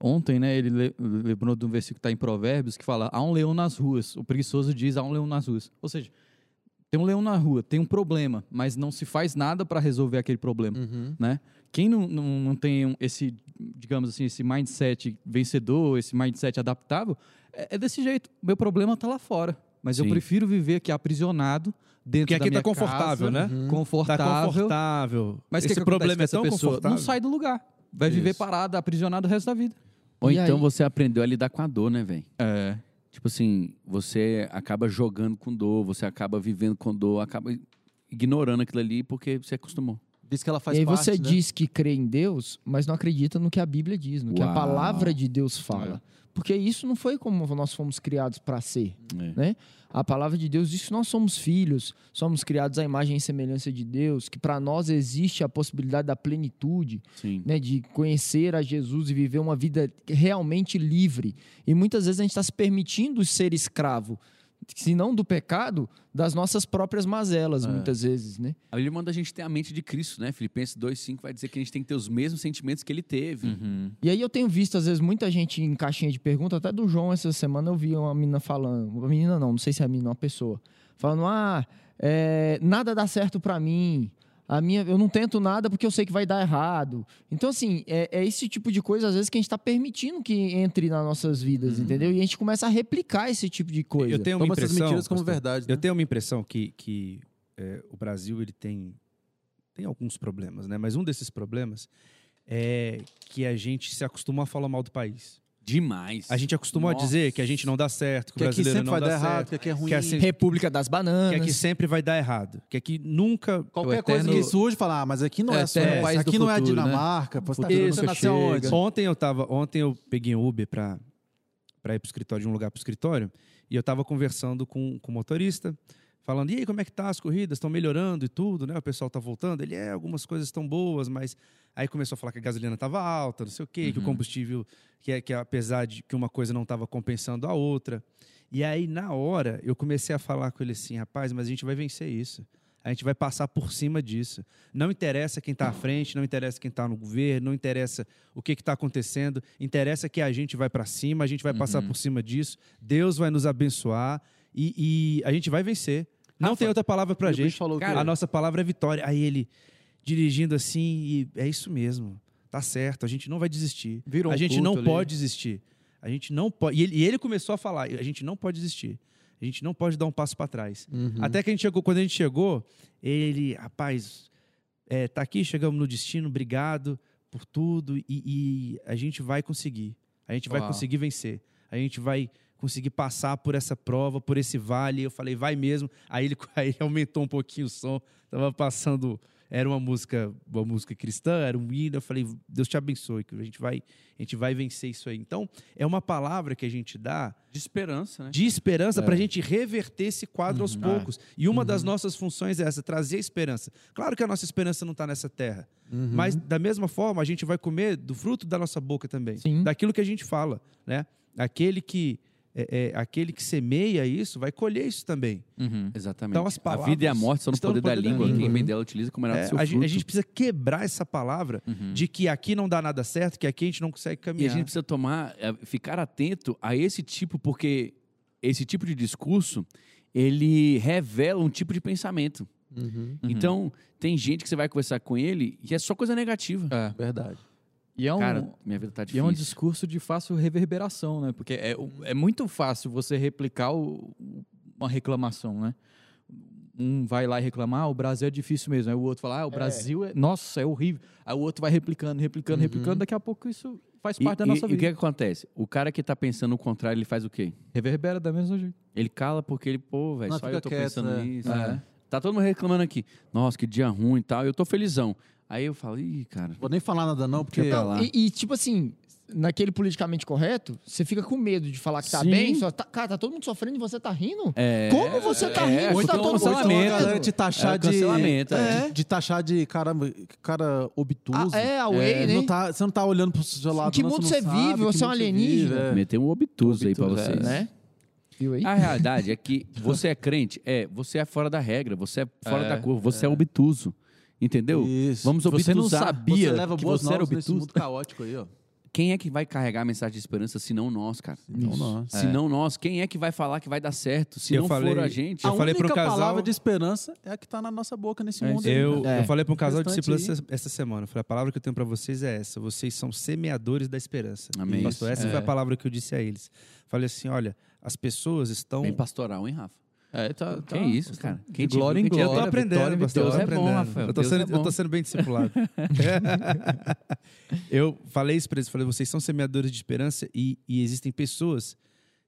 ontem, né? Ele le- lembrou de um versículo que está em Provérbios que fala: há um leão nas ruas. O preguiçoso diz: há um leão nas ruas. Ou seja, tem um leão na rua, tem um problema, mas não se faz nada para resolver aquele problema, Uhum. né? Quem não, não, não tem esse, digamos assim, esse mindset vencedor, esse mindset adaptável, é, é desse jeito. Meu problema está lá fora. Mas eu Sim. prefiro viver aqui aprisionado dentro Porque da aqui minha tá confortável, casa, né? Uhum. Tá Confortável. confortável. Mas o que esse que problema é tão pessoa? confortável. Não sai do lugar. Vai viver Isso. parado, aprisionado o resto da vida. Ou E então aí? você aprendeu a lidar com a dor, né, velho? É. Tipo assim, você acaba jogando com dor, você acaba vivendo com dor, acaba ignorando aquilo ali porque você acostumou. Diz que ela faz e aí parte, você né? diz que crê em Deus, mas não acredita no que a Bíblia diz, no que a Uau. palavra de Deus fala. Porque isso não foi como nós fomos criados para ser. É. né? A palavra de Deus diz que nós somos filhos, somos criados à imagem e semelhança de Deus, que para nós existe a possibilidade da plenitude, Sim. né, de conhecer a Jesus e viver uma vida realmente livre. E muitas vezes a gente está se permitindo ser escravo, se não do pecado, das nossas próprias mazelas, muitas vezes, né? A Bíblia manda a gente ter a mente de Cristo, né? Filipenses 2,5 vai dizer que a gente tem que ter os mesmos sentimentos que ele teve. E aí eu tenho visto, às vezes, muita gente em caixinha de pergunta, até do João essa semana eu vi uma menina falando, uma menina não, não sei se é a menina, uma pessoa, falando, ah, é, nada dá certo pra mim, a minha, eu não tento nada porque eu sei que vai dar errado. Então, assim, é, é esse tipo de coisa, às vezes, que a gente tá permitindo que entre nas nossas vidas, entendeu? E a gente começa a replicar esse tipo de coisa. Eu tenho uma Toma essas impressão, mentiras como pastor, verdade. Eu né? tenho uma impressão que, que é, o Brasil ele tem, tem alguns problemas, né? Mas um desses problemas é que a gente se acostumou a falar mal do país. Demais. A gente acostumou Nossa. a dizer que a gente não dá certo, que, Que o aqui brasileiro sempre não vai dá dar errado, certo, que aqui é ruim. que assim- República das que Bananas. aqui sempre vai dar errado, que aqui nunca Qualquer O coisa eterno- que surge, fala, ah, mas aqui não É, é, só eterno do aqui não é a né? Dinamarca, você tá nunca nasceu onde? Ontem eu tava, ontem eu peguei um Uber para para ir pro escritório de um lugar pro escritório e eu tava conversando com, com o motorista, falando: "E aí, como é que tá as corridas? Estão melhorando e tudo, né? O pessoal tá voltando". Ele é, algumas coisas estão boas, mas aí começou a falar que a gasolina tava alta, não sei o quê, que o combustível que é que apesar de que uma coisa não estava compensando a outra. E aí na hora eu comecei a falar com ele assim: "Rapaz, mas a gente vai vencer isso". A gente vai passar por cima disso. Não interessa quem está à frente, não interessa quem está no governo, não interessa o que está acontecendo. Interessa que a gente vai para cima, a gente vai passar por cima disso. Deus vai nos abençoar e, e a gente vai vencer. Não Rafa, tem outra palavra para a o bicho gente. falou quê? a nossa palavra é vitória. Aí ele dirigindo assim, e é isso mesmo. Tá certo, a gente não vai desistir. Virou um a gente culto não ali. pode desistir. A gente não pode. E ele, e ele começou a falar: a gente não pode desistir. A gente não pode dar um passo para trás. Uhum. Até que a gente chegou, quando a gente chegou, ele, rapaz, é, tá aqui, chegamos no destino, obrigado por tudo e, e a gente vai conseguir. A gente vai Uau. conseguir vencer. A gente vai conseguir passar por essa prova, por esse vale. Eu falei, vai mesmo. Aí ele, <laughs> aí ele aumentou um pouquinho o som. Tava passando, era uma música, uma música cristã, era um hino. Eu falei, Deus te abençoe, que a gente vai, a gente vai vencer isso aí. Então, é uma palavra que a gente dá De esperança, né? de esperança para a gente reverter esse quadro aos Uhum. poucos. E uma das nossas funções é essa, trazer esperança. Claro que a nossa esperança não está nessa terra, Uhum. mas da mesma forma a gente vai comer do fruto da nossa boca também, Sim. daquilo que a gente fala, né? Aquele que é, é, aquele que semeia isso vai colher isso também. Uhum. Exatamente. Então, as a vida e a palavras morte estão no poder, no da poder da língua. língua. Quem bem dela utiliza como É, era do seu a, gente, fruto. a gente precisa quebrar essa palavra Uhum. de que aqui não dá nada certo, que aqui a gente não consegue E a caminhar. gente precisa tomar, é, ficar atento a esse tipo, porque esse tipo de discurso, ele revela um tipo de pensamento. Uhum. Então, tem gente que você vai conversar com ele e é só coisa negativa. É. Verdade. E é um, Cara, minha vida tá e é difícil. um discurso de fácil reverberação, né? Porque é, é muito fácil você replicar o- uma reclamação, né? um vai lá e reclamar, ah, o Brasil é difícil mesmo. Aí o outro fala, ah, o Brasil é, nossa, é horrível. Aí o outro vai replicando, replicando, replicando. Daqui a pouco isso faz E, parte da e- nossa e o que, vida. que acontece? O cara que tá pensando o contrário, ele faz o quê? Reverbera da mesma jeito. Ele cala porque ele, pô, velho, só eu tô quieto, pensando é. nisso. É. Tá todo mundo reclamando aqui. Nossa, que dia ruim e tal. Eu tô felizão. Aí eu falo, ih, cara. Vou nem falar nada não, porque... Pra lá. E, e, tipo assim, naquele politicamente correto, você fica com medo de falar que tá Sim. bem. Só tá- cara, tá todo mundo sofrendo e você tá rindo? É, Como você tá é, rindo? ou Tá então todo mundo cancelamento. a galera te taxar É, de... cancelamento, é. de, de taxar de cara, cara obtuso. Ah, é, away, É, né? não tá- você não tá olhando pro seu lado. que não, mundo você vive? que Você é um alienígena? vive, é. Meteu um obtuso aí pra Obtuso, vocês. é. Né? Viu aí? A realidade é que você é crente, é, você é fora da regra, você é fora É, da curva, você é, obtuso. Entendeu? Isso. Vamos Você não obtusar. sabia Você leva que boas você era obtuso. mundo caótico aí, ó. Quem é que vai carregar a mensagem de esperança se não nós, cara? Então, nós. Se não nós, quem é que vai falar que vai dar certo? Se Eu não falei- for a gente. Eu a falei única pro casal- palavra de esperança é a que tá na nossa boca nesse É mundo. isso. aí, Eu. É. eu falei para um casal de discípulos essa, essa semana. Eu falei, a palavra que eu tenho para vocês é essa. Vocês são semeadores da esperança. Amém. Pastor, essa Isso. foi a É. palavra que eu disse a eles. Falei assim, olha, as pessoas estão... Bem pastoral, hein, Rafa? É, tá, Que tá. isso, cara? Quem te glória em quem te Eu tô glória, aprendendo, pastor. Deus é bom, aprendendo. Rafael, Eu tô, Deus sendo, é eu tô bom. sendo bem discipulado. <laughs> eu falei isso para eles. Falei, vocês são semeadores de esperança e, e existem pessoas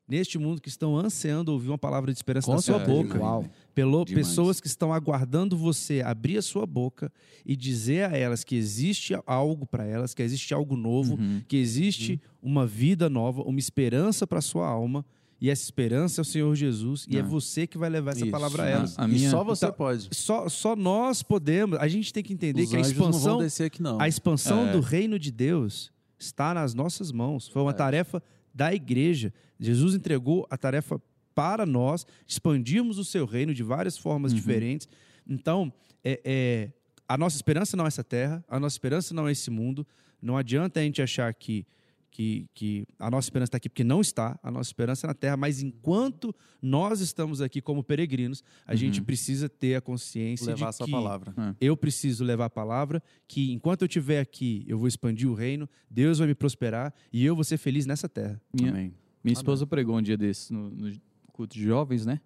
neste mundo que estão ansiando ouvir uma palavra de esperança Com da sua boca. Uau. Pelo, Demais. pessoas que estão aguardando você abrir a sua boca e dizer a elas que existe algo para elas, que existe algo novo, Uhum. que existe uma vida nova, uma esperança para sua alma. E essa esperança é o Senhor Jesus. E é Ah. você que vai levar essa Isso. palavra a elas. a E minha- só você Então, pode. Só, só nós podemos. A gente tem que entender Os que a anjos não vão expansão, descer aqui, não. a expansão É. do reino de Deus está nas nossas mãos. Foi uma tarefa da igreja. Jesus entregou a tarefa para nós, expandirmos o seu reino de várias formas diferentes. Então, é, é, a nossa esperança não é essa terra, a nossa esperança não é esse mundo. Não adianta a gente achar que, que, que a nossa esperança está aqui, porque não está. A nossa esperança é na terra, mas enquanto nós estamos aqui como peregrinos, a gente precisa ter a consciência levar de essa que palavra. eu preciso levar a palavra, que enquanto eu estiver aqui, eu vou expandir o reino, Deus vai me prosperar e eu vou ser feliz nessa terra. Minha, Amém. minha esposa pregou um dia desses no, no culto de jovens, né?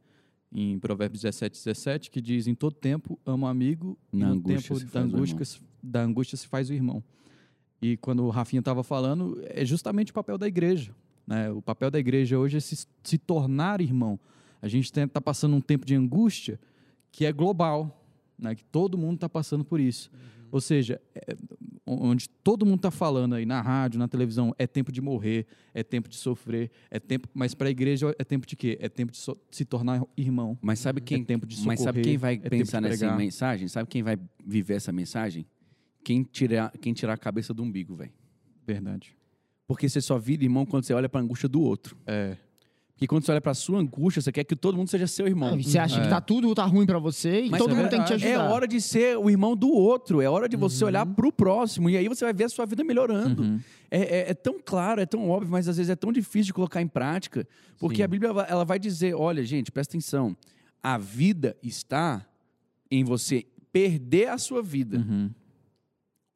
Em Provérbios 17, 17, que diz: Em todo tempo ama o amigo, e Na no tempo da angústia, se- da angústia se faz o irmão. E quando o Rafinha estava falando, é justamente o papel da igreja. Né? O papel da igreja hoje é se, se tornar irmão. A gente está passando um tempo de angústia que é global, né? que todo mundo está passando por isso. Ou seja, é, onde todo mundo está falando aí na rádio, na televisão, é tempo de morrer, é tempo de sofrer, é tempo. Mas para a igreja é tempo de quê? É tempo de so- se tornar irmão. Mas sabe quem, é tempo de mas sabe socorrer, quem vai é pensar nessa mensagem? Sabe quem vai viver essa mensagem? Quem tirar, quem tirar a cabeça do umbigo, velho. Verdade. Porque você só vira irmão quando você olha pra angústia do outro. É. Porque quando você olha pra sua angústia, você quer que todo mundo seja seu irmão. Ah, Você acha que É. tá tudo tá ruim pra você e Mas, todo cara, mundo tem que te ajudar. É hora de ser o irmão do outro. É hora de você olhar pro próximo. E aí você vai ver a sua vida melhorando. Uhum. É, é- é tão claro, é tão óbvio, mas às vezes é tão difícil de colocar em prática. Porque Sim. a Bíblia vai- ela vai dizer: olha, gente, presta atenção. A vida está em você perder a sua vida. Uhum.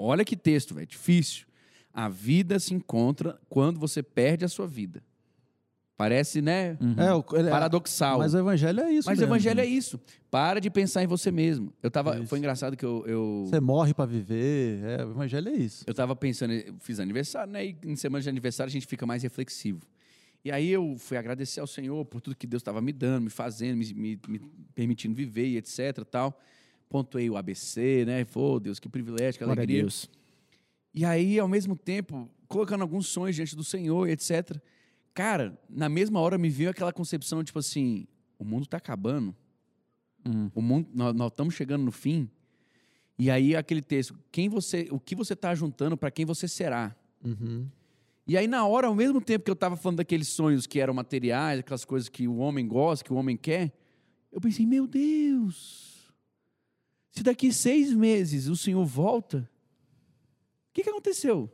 Olha que texto, velho. Difícil. A vida se encontra quando você perde a sua vida. Parece, né? Uhum. É, o- ele- Paradoxal. Mas o evangelho é isso Mas o mesmo. evangelho é isso. Para de pensar em você mesmo. Eu tava, Isso. foi engraçado que eu, eu, Você morre pra viver. É, o evangelho é isso. eu tava pensando, eu fiz aniversário, né? E em semana de aniversário a gente fica mais reflexivo. E aí eu fui agradecer ao Senhor por tudo que Deus estava me dando, me fazendo, me, me- me permitindo viver e etc. Tal. Pontuei o ABC, né? Pô, Deus, que privilégio, que Glória alegria. Deus. E aí, ao mesmo tempo, colocando alguns sonhos diante do Senhor etc. Cara, na mesma hora me veio aquela concepção, tipo assim, o mundo tá acabando. Uhum. O mundo, nós, nós estamos chegando no fim. E aí aquele texto, quem você, o que você está juntando para quem você será. Uhum. E aí na hora, ao mesmo tempo que eu estava falando daqueles sonhos que eram materiais, aquelas coisas que o homem gosta, que o homem quer, eu pensei, meu Deus, se daqui seis meses o Senhor volta, o que, que aconteceu?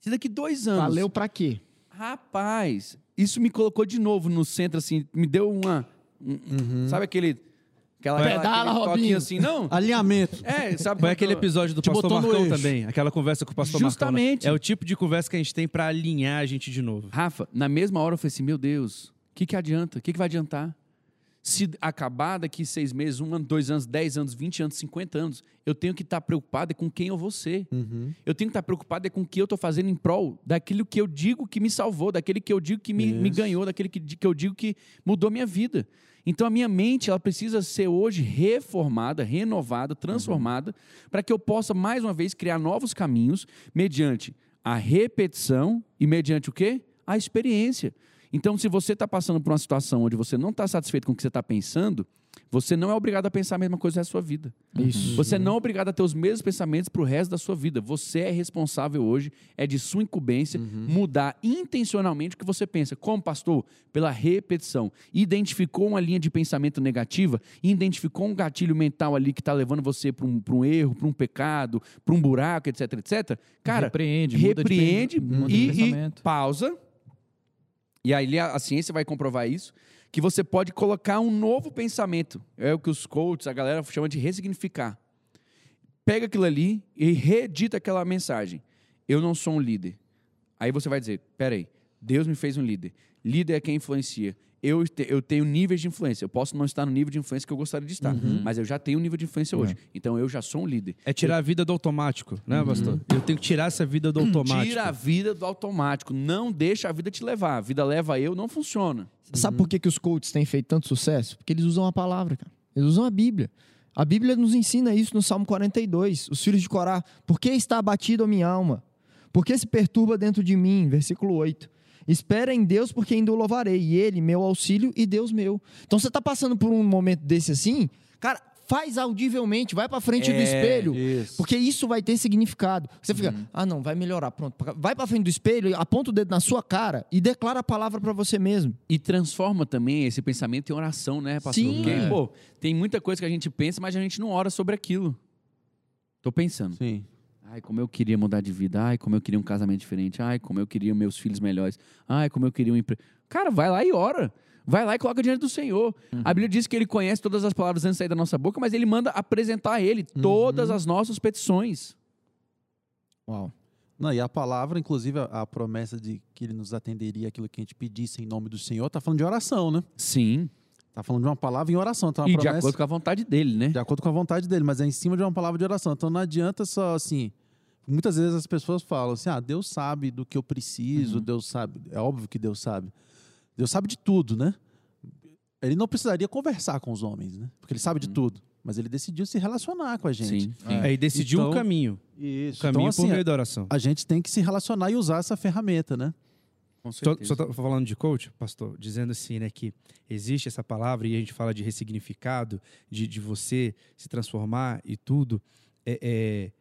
Se daqui dois anos, Valeu pra quê? rapaz, isso me colocou de novo no centro, assim, me deu uma, um- sabe aquele, aquela, aquela- Pedala, aquele Robinho. assim, não? Alinhamento. É, sabe? Foi aquele episódio do Te Pastor Marcão também, aquela conversa com o Pastor Justamente. Marcão. né? É o tipo de conversa que a gente tem para alinhar a gente de novo. Rafa, na mesma hora eu falei assim, meu Deus, o que, que adianta? O que, que vai adiantar? Se acabar daqui seis meses, um ano, dois anos, dez anos, vinte anos, cinquenta anos, eu tenho que estar preocupado é com quem eu vou ser. Uhum. Eu tenho que estar preocupado é com o que eu estou fazendo em prol daquilo que eu digo que me salvou, daquele que eu digo que me, me ganhou, daquele que, que eu digo que mudou minha vida. Então a minha mente ela precisa ser hoje reformada, renovada, transformada, para que eu possa mais uma vez criar novos caminhos mediante a repetição e mediante o quê? A experiência. Então, se você está passando por uma situação onde você não está satisfeito com o que você está pensando, você não é obrigado a pensar a mesma coisa na sua vida. Isso. Você não é obrigado a ter os mesmos pensamentos para o resto da sua vida. Você é responsável hoje, é de sua incumbência mudar intencionalmente o que você pensa. Como, pastor? Pela repetição. Identificou uma linha de pensamento negativa, identificou um gatilho mental ali que está levando você para um, pra um erro, para um pecado, para um buraco, etc, etc. Cara, repreende, muda de repreende muda de e, e pensamento. pausa. E aí a, ciência vai comprovar isso, que você pode colocar um novo pensamento. É o que os coaches, a galera chama de ressignificar. Pega aquilo ali e redita aquela mensagem. Eu não sou um líder. Aí você vai dizer, peraí, Deus me fez um líder. Líder é quem influencia. Eu, te- eu tenho níveis de influência. Eu posso não estar no nível de influência que eu gostaria de estar, mas eu já tenho um nível de influência hoje. Então eu já sou um líder. É tirar a vida do automático, né, pastor? Eu tenho que tirar essa vida do automático. Tira a vida do automático. Não deixa a vida te levar. A vida leva eu, não funciona. Sabe por que, que os coaches têm feito tanto sucesso? Porque eles usam a palavra, cara. Eles usam a Bíblia. A Bíblia nos ensina isso no Salmo 42. Os filhos de Corá. Por que está abatida a minha alma? Por que se perturba dentro de mim? Versículo 8. Espera em Deus, porque ainda o louvarei. E Ele, meu auxílio e Deus meu. Então você está passando por um momento desse assim, cara, faz audivelmente, vai para frente do É, espelho. isso. Porque isso vai ter significado. Você fica, Uhum. ah, não, vai melhorar. Pronto. Vai para frente do espelho, aponta o dedo na sua cara e declara a palavra para você mesmo. E transforma também esse pensamento em oração, né, pastor? Sim. Porque, É. pô, tem muita coisa que a gente pensa, mas a gente não ora sobre aquilo. Tô pensando. Sim. Ai, como eu queria mudar de vida. Ai, como eu queria um casamento diferente. Ai, como eu queria meus filhos melhores. Ai, como eu queria um emprego. Cara, vai lá e ora. Vai lá e coloca diante do Senhor. A Bíblia diz que ele conhece todas as palavras antes de sair da nossa boca, mas ele manda apresentar a ele todas as nossas petições. Uau. Não, e a palavra, inclusive, a, a promessa de que ele nos atenderia aquilo que a gente pedisse em nome do Senhor, tá falando de oração, né? Sim. Tá falando de uma palavra em oração. Então, E de promessa, acordo com a vontade dele, né? de acordo com a vontade dele, mas é em cima de uma palavra de oração. Então não adianta só assim. Muitas vezes as pessoas falam assim: ah, Deus sabe do que eu preciso, Deus sabe. É óbvio que Deus sabe. Deus sabe de tudo, né? Ele não precisaria conversar com os homens, né? Porque ele sabe de tudo. Mas ele decidiu se relacionar com a gente. Sim. É, e decidiu Então, o caminho. Isso. O caminho então, assim, por meio da oração. a gente tem que se relacionar e usar essa ferramenta, né? Com Só, só tá falando de coach, pastor, dizendo assim, né, que existe essa palavra e a gente fala de ressignificado, de, de você se transformar e tudo, é, é,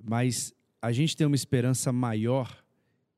mas a gente tem uma esperança maior,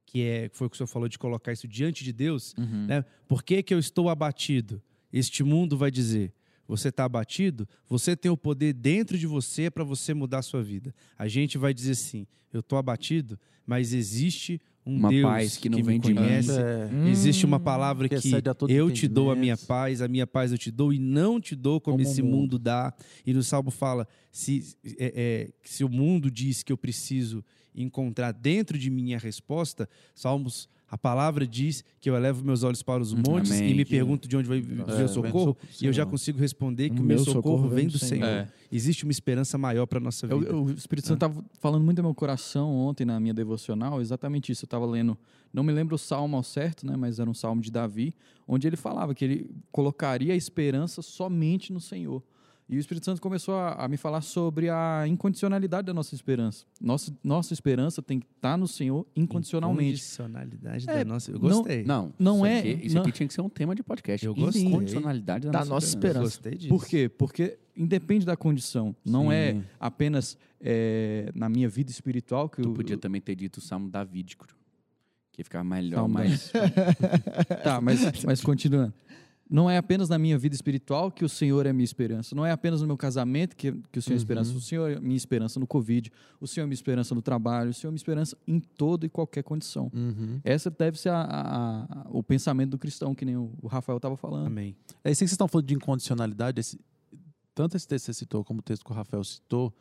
que é, foi o que o senhor falou, de colocar isso diante de Deus, Uhum. né? Por que, que eu estou abatido? Este mundo vai dizer, você está abatido? Você tem o poder dentro de você para você mudar a sua vida. A gente vai dizer assim, eu estou abatido, mas existe um Uma Deus paz que não me vem de mim. conhece, É. Existe uma palavra que que eu te dou a minha paz, a minha paz eu te dou e não te dou como, Como esse mundo. mundo dá. E no Salmo fala: se, é, é, se o mundo diz que eu preciso encontrar dentro de mim a resposta, Salmos, a palavra diz que eu elevo meus olhos para os montes Amém. e me pergunto de onde vai vir É, o socorro, e eu já consigo responder que O meu meu socorro vem do Senhor. É. Existe uma esperança maior para a nossa Eu- vida. eu- o Espírito Santo estava falando muito no meu coração ontem na minha devocional, exatamente isso. Eu estava lendo, não me lembro o salmo ao certo, né, mas era um salmo de Davi, onde ele falava que ele colocaria a esperança somente no Senhor. E o Espírito Santo começou a, a me falar sobre a incondicionalidade da nossa esperança. Nossa, nossa esperança tem que estar no Senhor incondicionalmente. Incondicionalidade É, da nossa. Eu não- gostei. Não, Não isso é- Aqui, isso não- aqui tinha que ser um tema de podcast. Eu gostei. Incondicionalidade da, Da nossa, nossa Eu esperança. gostei disso. Por quê? Porque independe da condição. Não é Sim. apenas é, na minha vida espiritual que Tu eu, podia também ter dito o Salmo davídico. Que ia ficar melhor, Salmo mas... <laughs> Tá, mas, mas continuando. Não é apenas na minha vida espiritual que o Senhor é minha esperança. Não é apenas no meu casamento que, que o Senhor é esperança. O Senhor é minha esperança no Covid. O Senhor é minha esperança no trabalho. O Senhor é minha esperança em toda e qualquer condição. Uhum. Essa deve ser a- a- a- o pensamento do cristão, que nem o, o Rafael estava falando. Amém. É isso que vocês estão falando de incondicionalidade. esse- tanto esse texto que você citou como o texto que o Rafael citou,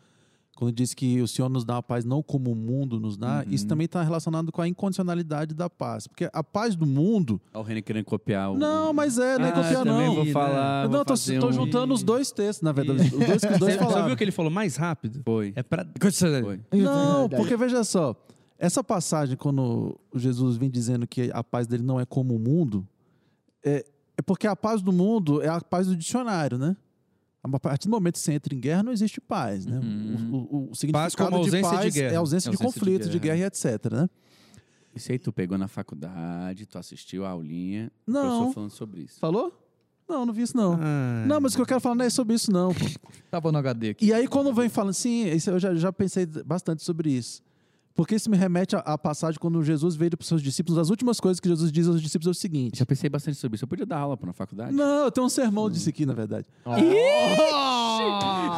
quando diz que o Senhor nos dá a paz não como o mundo nos dá, isso também está relacionado com a incondicionalidade da paz. Porque a paz do mundo. Olha o René querendo copiar o. Não, mas é, não é Ah, copiar, não. vou falar. não, vou eu tô, tô um- juntando os dois textos, na verdade. Os dois que os <laughs> dois Você, você falaram. viu que ele falou mais rápido? Foi. É pra. Foi. Não, porque veja só, essa passagem, quando Jesus vem dizendo que a paz dele não é como o mundo, é, é porque a paz do mundo é a paz do dicionário, né? A partir do momento que você entra em guerra, não existe paz, né? O, o- o significado como ausência de de paz guerra. é ausência, de Ausência de conflito, de guerra. guerra. e etc, né? Isso aí tu pegou na faculdade, tu assistiu a aulinha. O Não. professor falando sobre isso. Falou? Não, não vi isso não. Ah, Não, mas o que eu quero falar não é sobre isso não. <laughs> Tava no HD aqui. E aí, quando vem falando, sim, isso eu já, já pensei bastante sobre isso. Porque isso me remete à, passagem quando Jesus veio para os seus discípulos. As últimas coisas que Jesus diz aos discípulos é o seguinte: Já pensei bastante sobre isso. Eu podia dar aula pô, na faculdade? Não, eu tenho um sermão disso aqui, na verdade.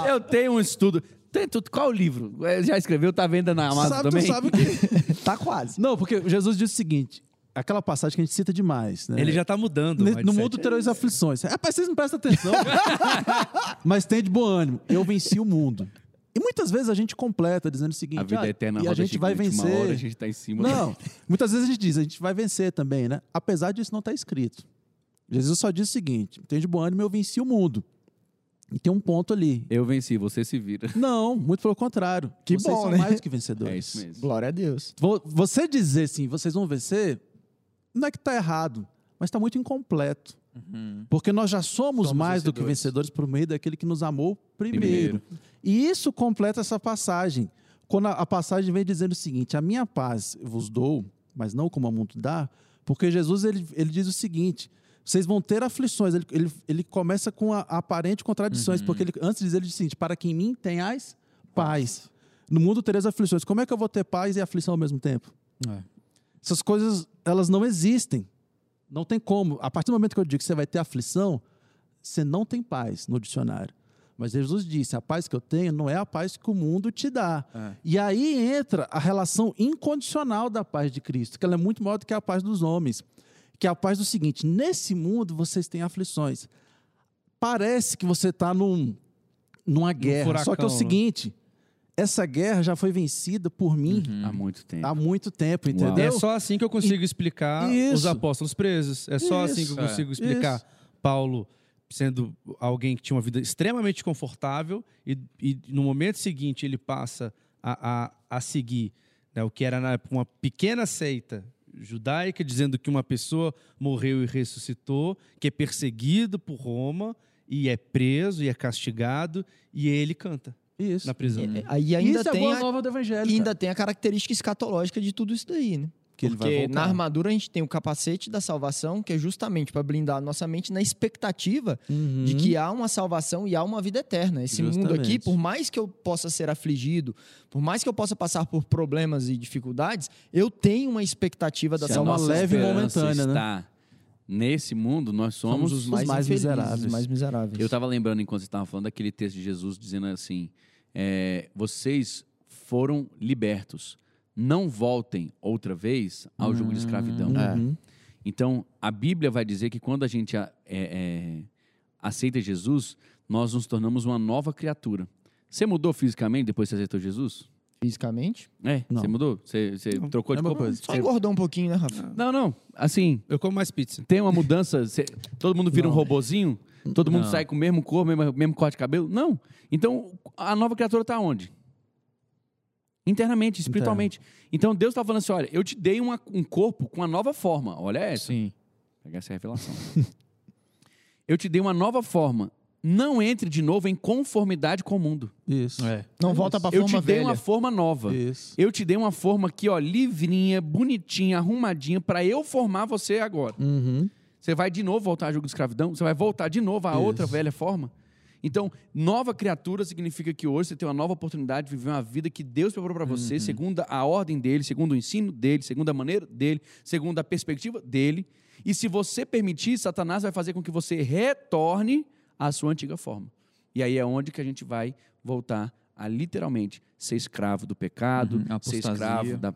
Eu tenho um estudo. Tem tudo. Qual o livro? É, Já escreveu? Tá vendo na Amazon sabe, também? tu sabe que. <laughs> Tá quase. Não, porque Jesus diz o seguinte: aquela passagem que a gente cita demais, né? Ele já tá mudando. Ne-. No mundo tereis aflições. Rapaz, vocês não prestam atenção. <laughs> Mas tem de bom ânimo. Eu venci o mundo. E muitas vezes a gente completa dizendo o seguinte: A vida ah, é eterna e a gente vai vencer. Uma hora a gente tá em cima. Não, <laughs> muitas vezes a gente diz, a gente vai vencer também, né? Apesar disso não estar escrito. Jesus só diz o seguinte: tem de bom ânimo, eu venci o mundo. E tem um ponto ali. Eu venci, você se vira. <laughs> Não, muito pelo contrário. Que vocês bom, são né? mais que <laughs> vencedores. É isso mesmo. Glória a Deus. Vo- Você dizer assim, vocês vão vencer, não é que está errado, mas está muito incompleto. Porque nós já somos, Somos mais do que vencedores. vencedores por meio daquele que nos amou primeiro. Primeiro. E isso completa essa passagem. Quando a, a passagem vem dizendo o seguinte: a minha paz eu vos dou, mas não como o mundo dá, porque Jesus ele, ele diz o seguinte: vocês vão ter aflições. Ele, ele, ele começa com a, a aparente contradições, porque ele, antes de dizer, ele diz o seguinte: para que em mim tenhais paz. No mundo tereis aflições. Como é que eu vou ter paz e aflição ao mesmo tempo? É. Essas coisas, elas não existem. Não tem como. A partir do momento que eu digo que você vai ter aflição, você não tem paz no dicionário. Mas Jesus disse: a paz que eu tenho não é a paz que o mundo te dá. É. E aí entra a relação incondicional da paz de Cristo, que ela é muito maior do que a paz dos homens. Que é a paz do seguinte: nesse mundo vocês têm aflições. Parece que você está num, numa guerra. Só que é o furacão, né? seguinte: essa guerra já foi vencida por mim Há muito tempo. há muito tempo, E entendeu? é só assim que eu consigo explicar os Isso. apóstolos presos. É só assim que eu Isso. consigo É. explicar Isso. Paulo sendo alguém que tinha uma vida extremamente confortável e, e no momento seguinte ele passa a, a, a seguir né, o que era na época uma pequena seita judaica dizendo que uma pessoa morreu e ressuscitou, que é perseguido por Roma e é preso e é castigado e ele canta Isso. na prisão. É, Aí ainda Isso é tem boa a, nova do evangelho. e ainda cara. tem a característica escatológica de tudo isso daí, né? Que ele vai Porque na armadura a gente tem o capacete da salvação, que é justamente para blindar a nossa mente na expectativa de que há uma salvação e há uma vida eterna. Esse mundo aqui, Justamente. por mais que eu possa ser afligido, por mais que eu possa passar por problemas e dificuldades, eu tenho uma expectativa da Se a é uma nossa salvação. leve e esperança momentânea, né? nesse mundo, nós somos, Somos os mais infelizes, miseráveis. os mais miseráveis. Eu estava lembrando enquanto você estava falando daquele texto de Jesus dizendo assim: é, vocês foram libertos. Não voltem outra vez ao jogo de escravidão. Uhum. Então, a Bíblia vai dizer que quando a gente é, é, aceita Jesus, nós nos tornamos uma nova criatura. Você mudou fisicamente depois que você aceitou Jesus? Fisicamente. É, Não. você mudou? Você, você trocou de corpo? coisa. Só engordou um pouquinho, né, Rafa? Não, não. Assim, Eu como mais pizza. tem uma mudança. você- todo mundo vira um robozinho? Todo mundo Não. sai com o mesmo cor, mesmo, mesmo corte de cabelo? Não. Então, a nova criatura está onde? Internamente, espiritualmente. Então, Deus está falando assim: olha, eu te dei uma- um corpo com uma nova forma. Olha essa. Sim. Pega essa revelação. <laughs> eu te dei uma nova forma. Não entre de novo em conformidade com o mundo. Isso. É. Não volta pra eu forma te dei velha. uma forma nova. Isso. Eu te dei uma forma aqui, ó, livrinha, bonitinha, arrumadinha, para eu formar você agora. Uhum. Você vai de novo voltar ao jogo de escravidão? Você vai voltar de novo à Isso. outra velha forma? Então, nova criatura significa que hoje você tem uma nova oportunidade de viver uma vida que Deus preparou para você, segundo a ordem dele, segundo o ensino dele, segundo a maneira dele, segundo a perspectiva dele. E se você permitir, Satanás vai fazer com que você retorne à sua antiga forma. E aí é onde que a gente vai voltar a literalmente ser escravo do pecado, Uhum, ser escravo da,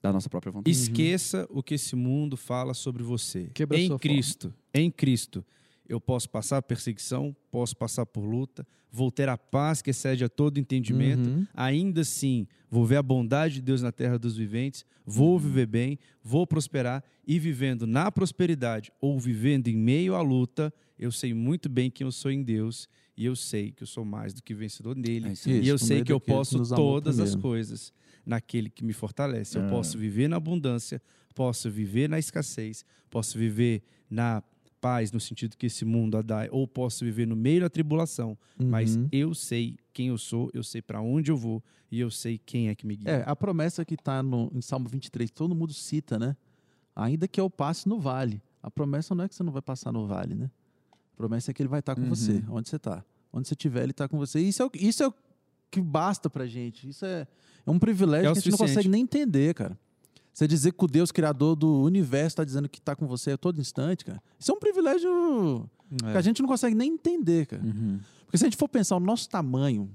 da nossa própria vontade. Esqueça o que esse mundo fala sobre você. Quebra em Cristo, em Cristo, Eu posso passar perseguição, posso passar por luta, vou ter a paz que excede a todo entendimento. Uhum. Ainda assim, vou ver a bondade de Deus na terra dos viventes, vou viver bem, vou prosperar e vivendo na prosperidade ou vivendo em meio à luta, eu sei muito bem quem eu sou em Deus e eu sei que eu sou mais do que vencedor nele. É isso e eu sei que eu que posso todas as coisas naquele que me fortalece. Eu É. posso viver na abundância, posso viver na escassez, posso viver na paz no sentido que esse mundo a dá, ou posso viver no meio da tribulação, mas Uhum. eu sei quem eu sou, eu sei para onde eu vou e eu sei quem é que me guia. É, a promessa que está em Salmo 23, todo mundo cita, né? Ainda que eu passe no vale. A promessa não é que você não vai passar no vale, né? A promessa é que ele vai estar com Uhum. você, onde você está. Onde você estiver, ele está com você. Isso é, o, isso é o que basta pra gente. Isso é, é um privilégio É que a gente não consegue nem entender, cara. Você dizer que o Deus criador do universo está dizendo que está com você a todo instante, cara. Isso é um privilégio que a gente não consegue nem entender, cara. Uhum. Porque se a gente for pensar o nosso tamanho,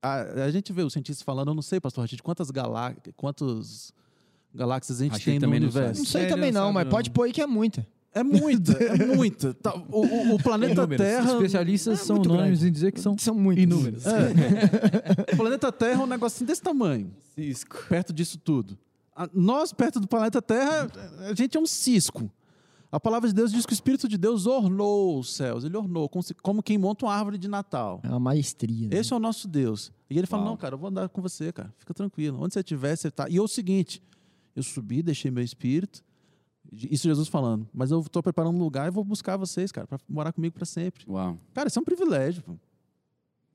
a, a gente vê os cientistas falando, eu não sei, pastor Rachid, quantas galá quantos galáxias a gente Rachid tem no também não universo. Não sei também não, sabe, mas não. pode pôr aí que é muita. É muita, é <laughs> muita. Tá, o, o- planeta Inúmeros. Terra. Especialistas é são unânimes grande. em dizer que são São muitas. inúmeros. É. <laughs> o planeta Terra é um negocinho desse tamanho, Cisco. perto disso tudo. A- nós, perto do planeta Terra, a gente é um cisco. A palavra de Deus diz que o Espírito de Deus ornou os céus. Ele ornou, como, se- como quem monta uma árvore de Natal. É uma maestria. né? Esse é o nosso Deus. E ele fala: Uau. Não, cara, eu vou andar com você, cara. Fica tranquilo. Onde você estiver, você tá. E é o seguinte: eu subi, deixei meu espírito. Isso Jesus falando. Mas eu estou preparando um lugar e vou buscar vocês, cara, para morar comigo para sempre. Uau. Cara, isso é um privilégio. Pô.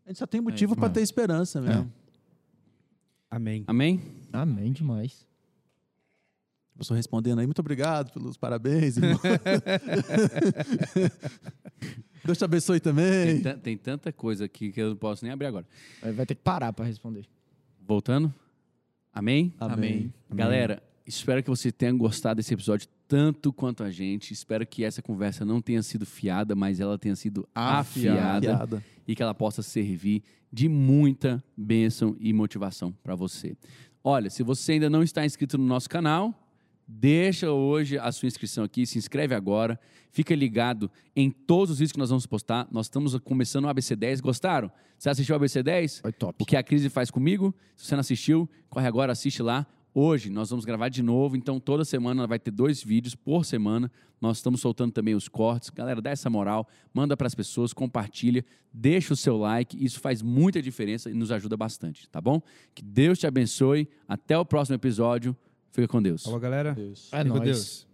A gente só tem motivo para demais. ter esperança mesmo. Amém. Amém? Amém demais. Eu estou respondendo aí. Muito obrigado pelos parabéns, irmão. <laughs> Deus te abençoe Tem, também. ta- tem tanta coisa aqui que eu não posso nem abrir agora. Vai ter que parar pra responder. Voltando. Amém? Amém. Galera, espero que você tenha gostado desse episódio tanto quanto a gente. Espero que essa conversa não tenha sido fiada, mas ela tenha sido afiada, Piada. e que ela possa servir de muita bênção e motivação para você. Olha, se você ainda não está inscrito no nosso canal, deixa hoje a sua inscrição aqui, se inscreve agora, fica ligado em todos os vídeos que nós vamos postar. Nós estamos começando o ABC10. Gostaram? Você assistiu o ABC10? Foi top. O que a crise faz comigo? Se você não assistiu, corre agora, assiste lá. Hoje nós vamos gravar de novo, então toda semana vai ter dois vídeos por semana. Nós estamos soltando também os cortes. Galera, dá essa moral, manda para as pessoas, compartilha, deixa o seu like. Isso faz muita diferença e nos ajuda bastante, tá bom? Que Deus te abençoe. Até o próximo episódio. Fica com Deus. Falou, galera. Deus. É Fica com nóis. Deus.